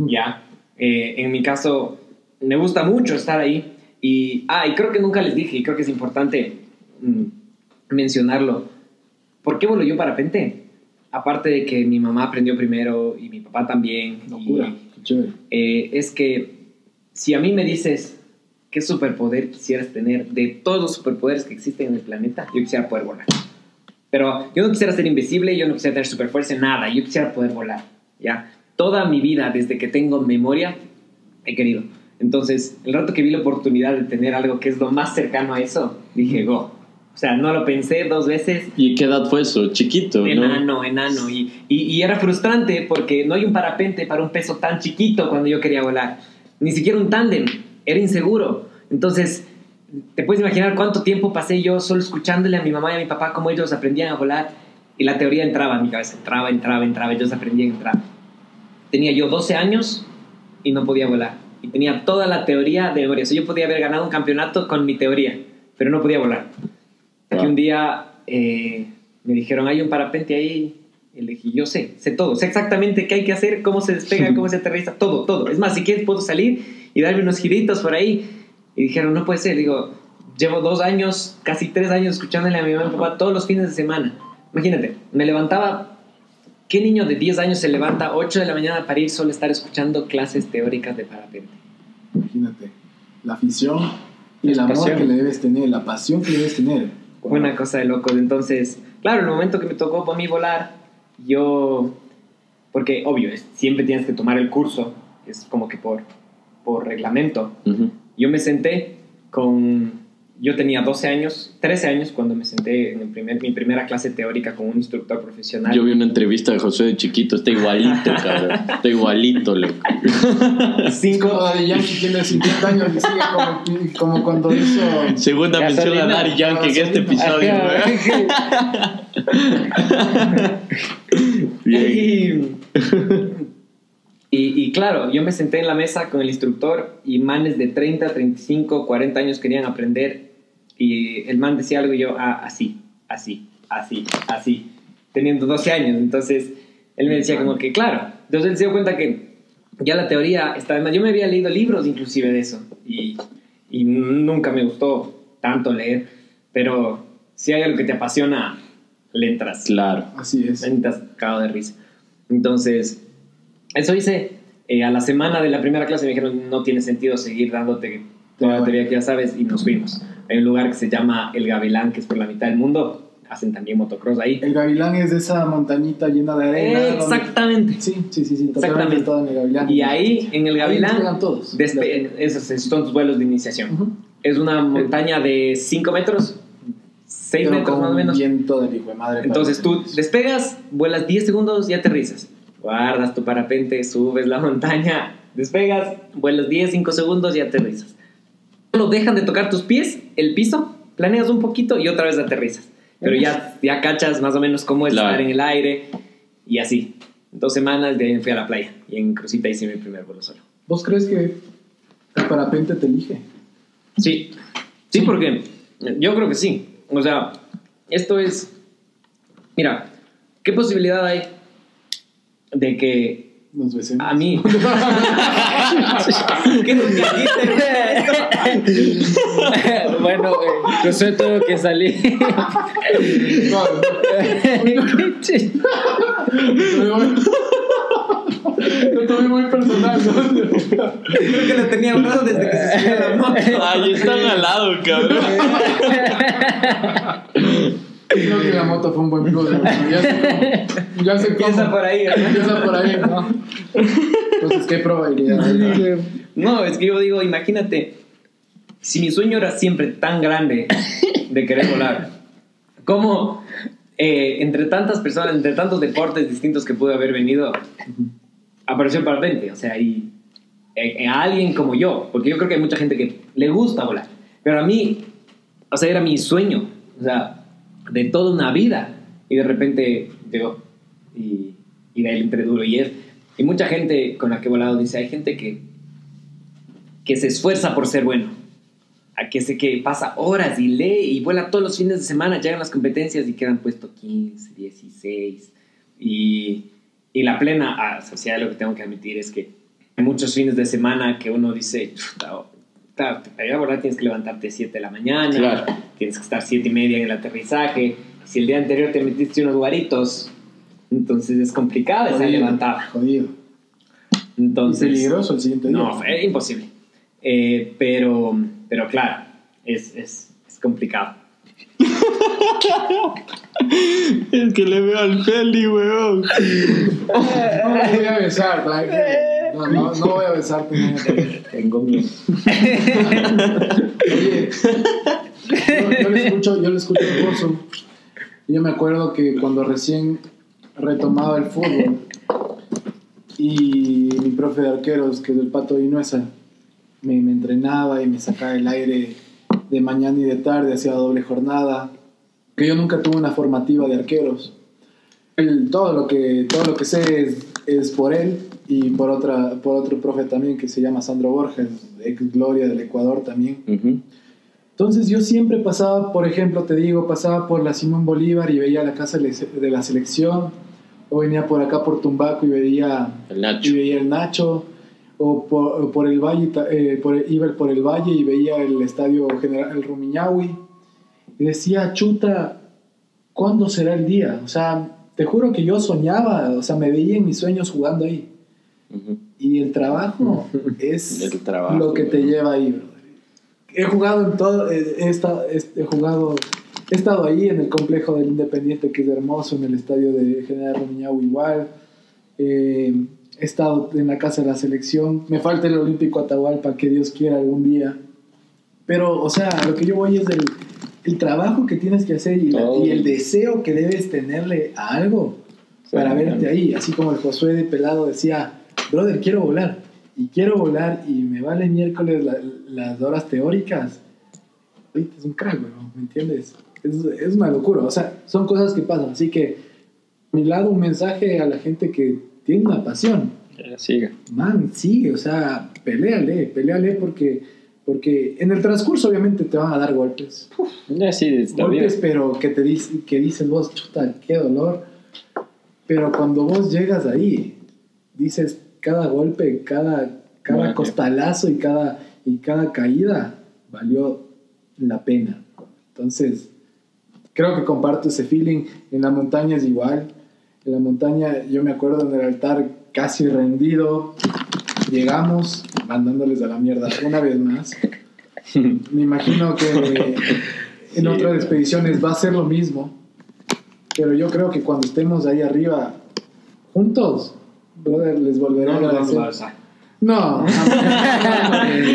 ¿ya? Eh, en mi caso, me gusta mucho estar ahí y, ah, y creo que nunca les dije, y creo que es importante mm, mencionarlo. ¿Por qué vuelo yo parapente? Aparte de que mi mamá aprendió primero y mi papá también. Locura. Eh, es que si a mí me dices qué superpoder quisieras tener de todos los superpoderes que existen en el planeta, yo quisiera poder volar. Pero yo no quisiera ser invisible, yo no quisiera tener superfuerza, nada, yo quisiera poder volar, ¿ya? Toda mi vida, desde que tengo memoria, he querido. Entonces, el rato que vi la oportunidad de tener algo que es lo más cercano a eso, dije, go. O sea, no lo pensé dos veces, ¿Y qué edad fue eso? Chiquito, ¿no? Enano, enano. Y, y, y era frustrante porque no hay un parapente para un peso tan chiquito cuando yo quería volar. Ni siquiera un tándem. Era inseguro. Entonces, te puedes imaginar cuánto tiempo pasé yo solo escuchándole a mi mamá y a mi papá cómo ellos aprendían a volar. Y la teoría entraba en mi cabeza. Entraba, entraba, entraba. Ellos aprendían, entraba. Tenía yo 12 años y no podía volar. Y tenía toda la teoría de memoria. O sea, yo podía haber ganado un campeonato con mi teoría, pero no podía volar. Hasta que Wow. un día eh, me dijeron, hay un parapente ahí. Y le dije, yo sé, sé todo. Sé exactamente qué hay que hacer, cómo se despega, cómo se aterriza, todo, todo. Es más, si quieres puedo salir y darme unos giritos por ahí. Y dijeron, no puede ser. Digo, llevo dos años, casi tres años escuchándole a mi mamá y papá todos los fines de semana. Imagínate, me levantaba ¿qué niño de 10 años se levanta 8 de la mañana para ir solo a estar escuchando clases teóricas de parapente? Imagínate. La afición y el La amor pasión. que le debes tener, la pasión que le debes tener. Fue una cosa de locos. Entonces, claro, en el momento que me tocó para mí volar, yo. Porque, obvio, es- siempre tienes que tomar el curso, es como que por, por reglamento. Yo me senté con. Yo tenía 12 años, 13 años cuando me senté en el primer, mi primera clase teórica con un instructor profesional. Yo vi una entrevista de José de chiquito, está igualito, cabrón. Está igualito, loco. Cinco, Como Daddy Yankee tiene 50 años y sigue como, como cuando hizo. Segunda mención a. Daddy Yankee en este episodio. Bien. Y, y, y claro, yo me senté en la mesa con el instructor y manes de 30, 35, 40 años querían aprender y el man decía algo y yo, ah, así, así, así, así, teniendo 12 años. Entonces, él me decía como que, claro, entonces él se dio cuenta que ya la teoría está además, yo me había leído libros inclusive de eso y, y nunca me gustó tanto leer, pero si hay algo que te apasiona, le entras. Claro. Así es. Estás cagado de risa. Entonces, eso hice. Eh, a la semana de la primera clase me dijeron, no tiene sentido seguir dándote toda la teoría que ya sabes, y nos fuimos. Hay un lugar que se llama El Gavilán, que es por la mitad del mundo. Hacen también motocross ahí. El Gavilán es esa montañita llena de arena. Exactamente. Sí, sí, sí, sí. Exactamente. he estado en el Gavilán. Y ahí, en el Ahí Gavilán, despegan todos. despe- esos son tus vuelos de iniciación. Es una montaña de 5 metros, 6 Pero metros con más o menos. viento del hijo de madre. Entonces tú despegas, vuelas 10 segundos y aterrizas. Guardas tu parapente, subes la montaña, despegas, vuelas 10, 5 segundos y aterrizas. Solo dejan de tocar tus pies, el piso, planeas un poquito y otra vez aterrizas. Pero ya, ya cachas más o menos cómo es Claro. estar en el aire y así. Dos semanas de ahí fui a la playa y en Crucita hice mi primer vuelo solo. ¿Vos crees que el parapente te elige? Sí, sí, porque yo creo que sí. O sea, esto es. Mira, ¿qué posibilidad hay de que Nos besemos. a mí. ¿Qué nos dijiste? bueno, eh, Josué tuvo que salir. No, Lo tomé muy personal. ¿no? Creo que lo tenía hablado desde que se subió la moto. Ay, están al lado, cabrón. Creo que la moto fue un buen plus. ¿no? Ya sé cómo. Ya sé cómo. Empieza por ahí, ¿no? Empieza por ahí, ¿no? Entonces, ¿qué probabilidad hay? No, es que yo digo, imagínate, si mi sueño era siempre tan grande de querer volar, ¿cómo eh, entre tantas personas, entre tantos deportes distintos que pude haber venido, apareció el parapente? O sea, y eh, a alguien como yo, porque yo creo que hay mucha gente que le gusta volar, pero a mí, o sea, era mi sueño, o sea, de toda una vida, y de repente llegó, y, y de ahí le entré duro, y es, y mucha gente con la que he volado dice, hay gente que que se esfuerza por ser bueno, a que se que pasa horas y lee y vuela todos los fines de semana, llegan las competencias y quedan puesto 15, 16 y, y la plena ah, sociedad lo que tengo que admitir es que hay muchos fines de semana que uno dice, "Chuta, ta- para ir a tienes que levantarte 7 de la mañana, Claro. tienes que estar 7 y media en el aterrizaje, si el día anterior te metiste unos guaritos, entonces es complicada esa levantada. Jodido. Entonces, Y peligroso el siguiente día. no, fue imposible. Eh, pero, pero claro, es, es, es complicado. Es que le veo al Feli, weón. No voy a besar, tranquilo. No, no, no voy a besarte. no. Tengo miedo. Oye, yo, yo le escucho, yo le escucho el curso. Y Yo me acuerdo que cuando recién retomaba el fútbol y mi profe de arqueros, que es el Pato Vinuesa, me, me entrenaba y me sacaba el aire de mañana y de tarde, hacía doble jornada. Que yo nunca tuve una formativa de arqueros. El- todo, lo que, todo lo que sé es, es por él y por, otra, por otro profe también que se llama Sandro Borges, ex Gloria del Ecuador también. Ujú. Entonces yo siempre pasaba, por ejemplo, te digo, pasaba por la Simón Bolívar y veía la casa de la selección, o venía por acá por Tumbaco y veía, El y Nacho. veía el Nacho, o por, por el Valle, eh, por, iba por el Valle y veía el estadio General el Rumiñahui, y decía, chuta, ¿cuándo será el día? O sea, te juro que yo soñaba, o sea, me veía en mis sueños jugando ahí. Ujú. Y el trabajo es El trabajo, lo que te bro. lleva ahí, brother. He jugado en todo, he, he estado, he jugado, he estado ahí en el complejo del Independiente, que es hermoso, en el estadio de General Romiñau igual. Eh, he estado en la casa de la selección. Me falta el Olímpico Atahualpa, que Dios quiera algún día. Pero, o sea, lo que yo voy es el, el trabajo que tienes que hacer y, la- y el deseo que debes tenerle a algo para Sí, verte ahí. Así como el Josué de Pelado decía, brother, quiero volar. Y quiero volar y me vale miércoles la- las horas teóricas. Es un crack, weón, ¿me entiendes? Es, es una locura. O sea, son cosas que pasan. Así que, a mi lado, un mensaje a la gente que tiene una pasión. La siga. Man, sigue, o sea, peleale, peleale porque, porque en el transcurso obviamente te van a dar golpes. Ya sí, es la vida. golpes, pero que te dice, que dices vos, chuta, qué dolor. Pero cuando vos llegas ahí, dices, cada golpe, cada, cada Vale. costalazo y cada, y cada caída valió la pena. Entonces, creo que comparto ese feeling. En la montaña es igual. En la montaña, yo me acuerdo en el altar casi rendido. Llegamos mandándoles a la mierda una vez más. Me imagino que en otras expediciones va a ser lo mismo. Pero yo creo que cuando estemos ahí arriba juntos, brother, les volveré a No, no, no, agradecer. no,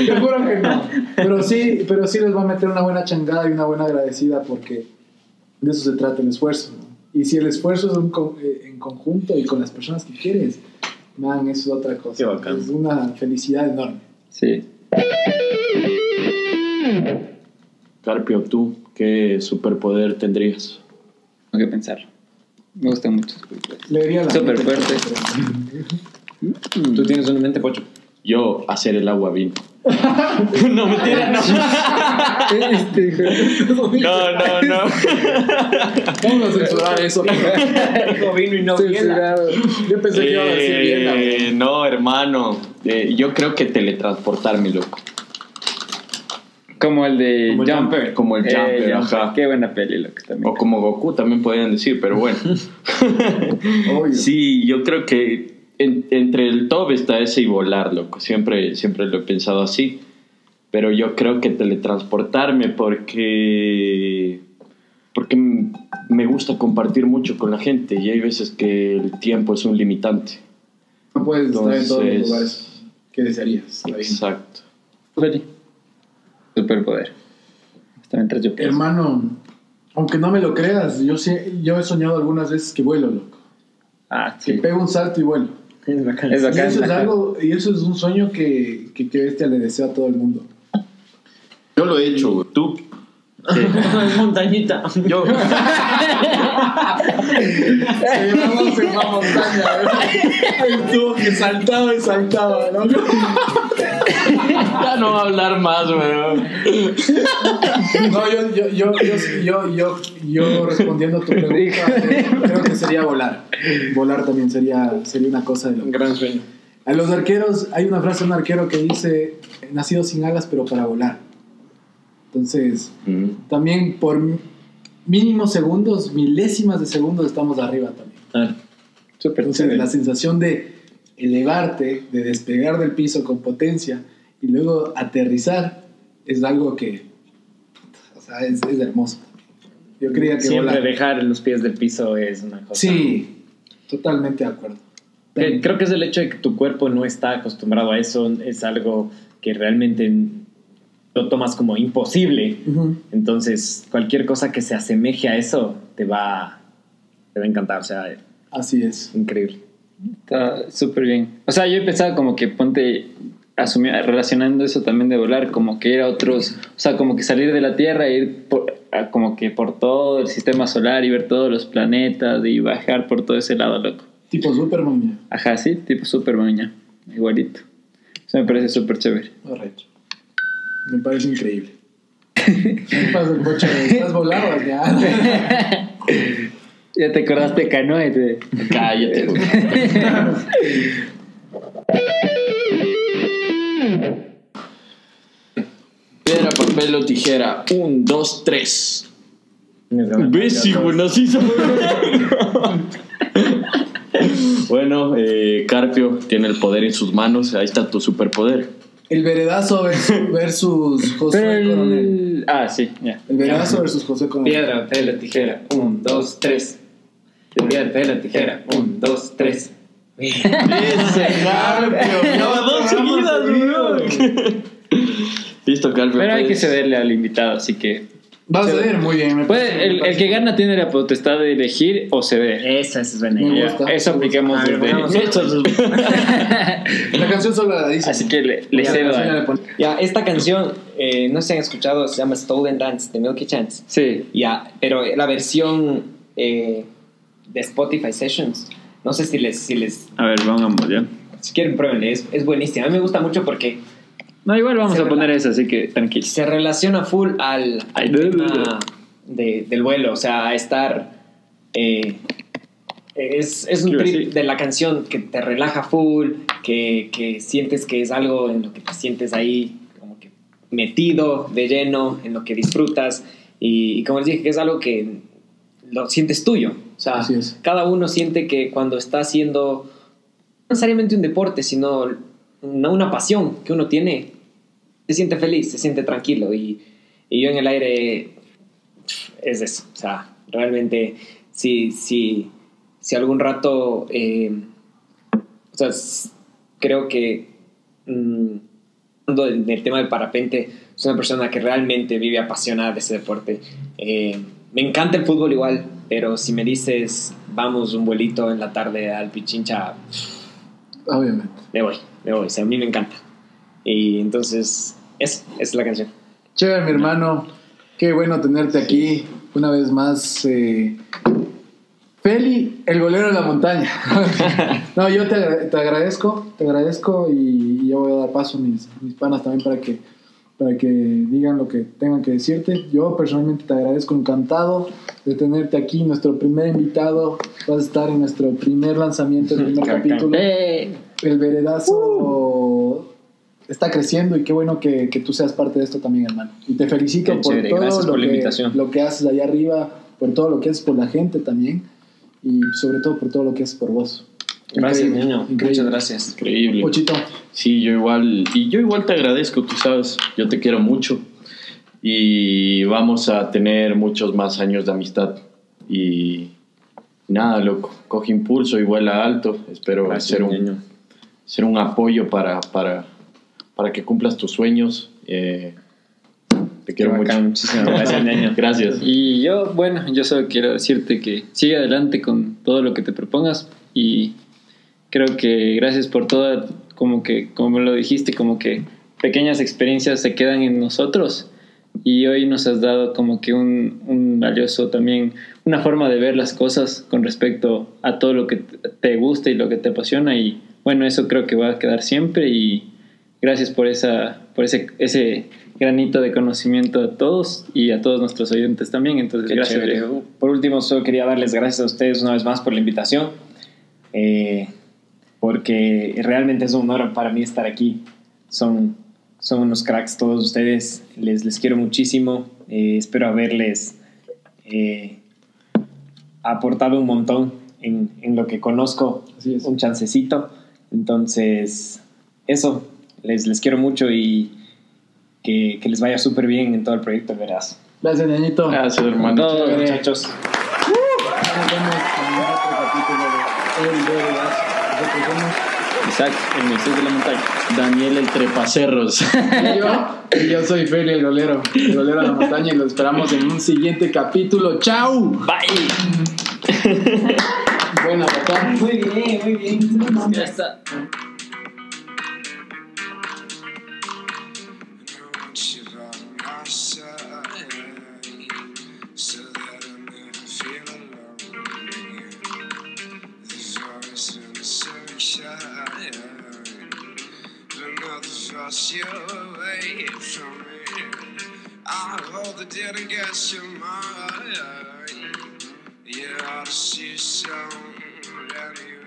te juro que no. Pero sí, pero sí les va a meter una buena changada y una buena agradecida porque de eso se trata el esfuerzo. ¿no? Y si el esfuerzo es un co- eh, en conjunto y con las personas que quieres, man, eso es otra cosa. Qué bacán. Es una felicidad enorme. Sí. Carpio, tú, ¿qué superpoder tendrías? Tengo que pensar. Me gusta mucho. Leería la Súper fuerte. Tú tienes una mente, Pocho. Yo, hacer el agua vino. no, mentira, no. Este, hijo. No, no, no. Vamos a censurar eso. Vino y no. Censurado. Yo pensé que iba a decir bien. la Eh, no, hermano. Eh, yo creo que teletransportarme, loco. Como el de Como Jumper. Jumper. Como el Jumper, ajá. Qué buena peli, loco, también. O como Goku también podrían decir, pero bueno. Sí, yo creo que en- entre el top está ese y volar, loco. Siempre, siempre lo he pensado así. Pero yo creo que teletransportarme porque. Porque me gusta compartir mucho con la gente y hay veces que el tiempo es un limitante. No puedes estar en todos los lugares que desearías. Exacto. Feli. Superpoder. Hasta mientras yo pienso. Hermano, aunque no me lo creas, yo, sí- yo he soñado algunas veces que vuelo, loco. Ah, Que sí. pego un salto y vuelo. Es bacán. Es Y eso es algo, y eso es un sueño que, que, que bestia le deseo a todo el mundo. Yo lo he hecho, güey. Tú. Es montañita. Yo. Vamos en una montaña, Estuvo que saltaba y saltaba, ¿no? ya no va a hablar más, güey. No, yo, yo, yo, yo, yo, yo, yo respondiendo a tu pregunta, creo, creo que sería volar. Volar también sería, sería una cosa de Un gran sueño. A los arqueros, hay una frase de un arquero que dice, nacido sin alas, pero para volar. Entonces, Mm. también por mínimos segundos, milésimas de segundos, estamos arriba también. Ah, Súper Entonces, chévere. la sensación de elevarte, de despegar del piso con potencia y luego aterrizar, es algo que, o sea, es, es hermoso. Yo creía que Siempre volar- dejar los pies del piso es una cosa. Sí, totalmente de acuerdo. Creo que es el hecho de que tu cuerpo no está acostumbrado a eso, es algo que realmente lo tomas como imposible. Ujú. Entonces, cualquier cosa que se asemeje a eso te va, te va a encantar, o sea, Así es. increíble. Está súper bien. O sea, yo he pensado como que ponte asumir, relacionando eso también de volar, como que ir a otros, o sea, como que salir de la Tierra e ir por, a- como que por todo el sistema solar y ver todos los planetas y bajar por todo ese lado, loco. Tipo Superman, ya. Ajá, sí, tipo Superman ya, igualito. Eso me parece súper chévere. Correcto. Me parece increíble. ¿Qué pasa, el coche? Estás volado ya. Ya te acordaste Canoe, te- Cállate, güey. Piedra, papel o tijera. Un, dos, tres. ¿Ves, hijo? Nací Bueno, eh, Carpio tiene el poder en sus manos. Ahí está tu superpoder. El veredazo versus, versus José Pero Coronel. el... Ah, sí, ya. El veredazo versus José Coronel. Piedra, papel tijera. Un, dos, tres. Piedra, papel tijera. Un, dos, tres. ¡Ese Carpio! ¡No, dos seguidas, weón! Listo, Carpio. Pero hay que puedes- cederle al invitado, así que... Va a ceder muy bien. me Puede, parece, el, me el que gana tiene la potestad de elegir o ceder. Esa, es buena Me idea. gusta. Eso apliquemos desde... La canción solo la dice. Así que le, le Ya, cedo a... Ya, esta canción, eh, no sé si han escuchado, se llama Stolen Dance de Milky Chance. Sí. Ya, pero la versión eh, de Spotify Sessions, no sé si les, si les, A ver, vamos ya. si quieren pruébenle, es, es buenísima. A mí me gusta mucho porque No, igual vamos a poner eso, así que tranquilos. se relaciona full al, al Ay, tema de- del vuelo, o sea, a estar... eh, es, es un trip de la canción que te relaja full, que, que sientes que es algo en lo que te sientes ahí como que metido de lleno, en lo que disfrutas y, y como les dije, que es algo que lo sientes tuyo. O sea, cada uno siente que cuando está haciendo no necesariamente un deporte, sino una, una pasión que uno tiene, se siente feliz, se siente tranquilo y, y yo en el aire es eso. O sea, realmente si, si, si algún rato, eh, o sea, creo que mm, hablando del, del tema del parapente, soy una persona que realmente vive apasionada de ese deporte. Eh, me encanta el fútbol igual, pero si me dices, vamos un vuelito en la tarde al Pichincha, Obviamente. me voy, me voy. O sea, a mí me encanta. Y entonces, eso, esa es la canción. Chévere, mi hermano. Qué bueno tenerte aquí una vez más. eh, Feli, el golero de la montaña. no, yo te, te agradezco, te agradezco y, y yo voy a dar paso a mis, mis panas también para que, para que digan lo que tengan que decirte. Yo personalmente te agradezco, encantado de tenerte aquí, nuestro primer invitado. Vas a estar en nuestro primer lanzamiento, el primer capítulo. Eh, El veredazo está creciendo y qué bueno que, que tú seas parte de esto también, hermano. Y te felicito Qué por chévere, todo gracias lo, por la que, invitación. lo que haces allá arriba, por todo lo que haces por la gente también y sobre todo por todo lo que haces por vos. Gracias, Increíble, niño. increíble. Muchas gracias. Increíble. Pochito, Sí, yo igual, y yo igual te agradezco, tú sabes, yo te quiero mucho y vamos a tener muchos más años de amistad y nada, loco, coge impulso y vuela alto, espero Gracias, ser, un, niño. ser un apoyo para, para, para que cumplas tus sueños. eh, te quiero mucho. muchísimas gracias. Gracias. Y yo, bueno, yo solo quiero decirte que sigue adelante con todo lo que te propongas y creo que gracias por todo, como que, como lo dijiste, como que pequeñas experiencias se quedan en nosotros y hoy nos has dado como que un, un valioso también, una forma de ver las cosas con respecto a todo lo que te gusta y lo que te apasiona y bueno, eso creo que va a quedar siempre y gracias por esa por ese ese granito de conocimiento a todos y a todos nuestros oyentes también entonces Qué gracias. Por último, solo quería darles gracias a ustedes una vez más por la invitación, eh, porque realmente es un honor para mí estar aquí. Son, son unos cracks todos ustedes, les, les quiero muchísimo, eh, espero haberles eh, aportado un montón en, en lo que conozco, Así es. un chancecito. Entonces, eso, les, les quiero mucho y que, que les vaya súper bien en todo el proyecto, verás. gracias, ñañito. Gracias, hermano. Todo. Chévere. Muchachos. Nos vemos en otro capítulo de El Veredazo. Nosotros somos Isaac el Moisés de la montaña Daniel el Trepacerros. Y yo, y yo soy Feli, el golero, el golero de la montaña, y los esperamos en un siguiente capítulo. ¡Chao! bye Buena, papá. Muy bien, muy bien. ya está you away from me. I hold the dead get your mind. You ought to see some anyway.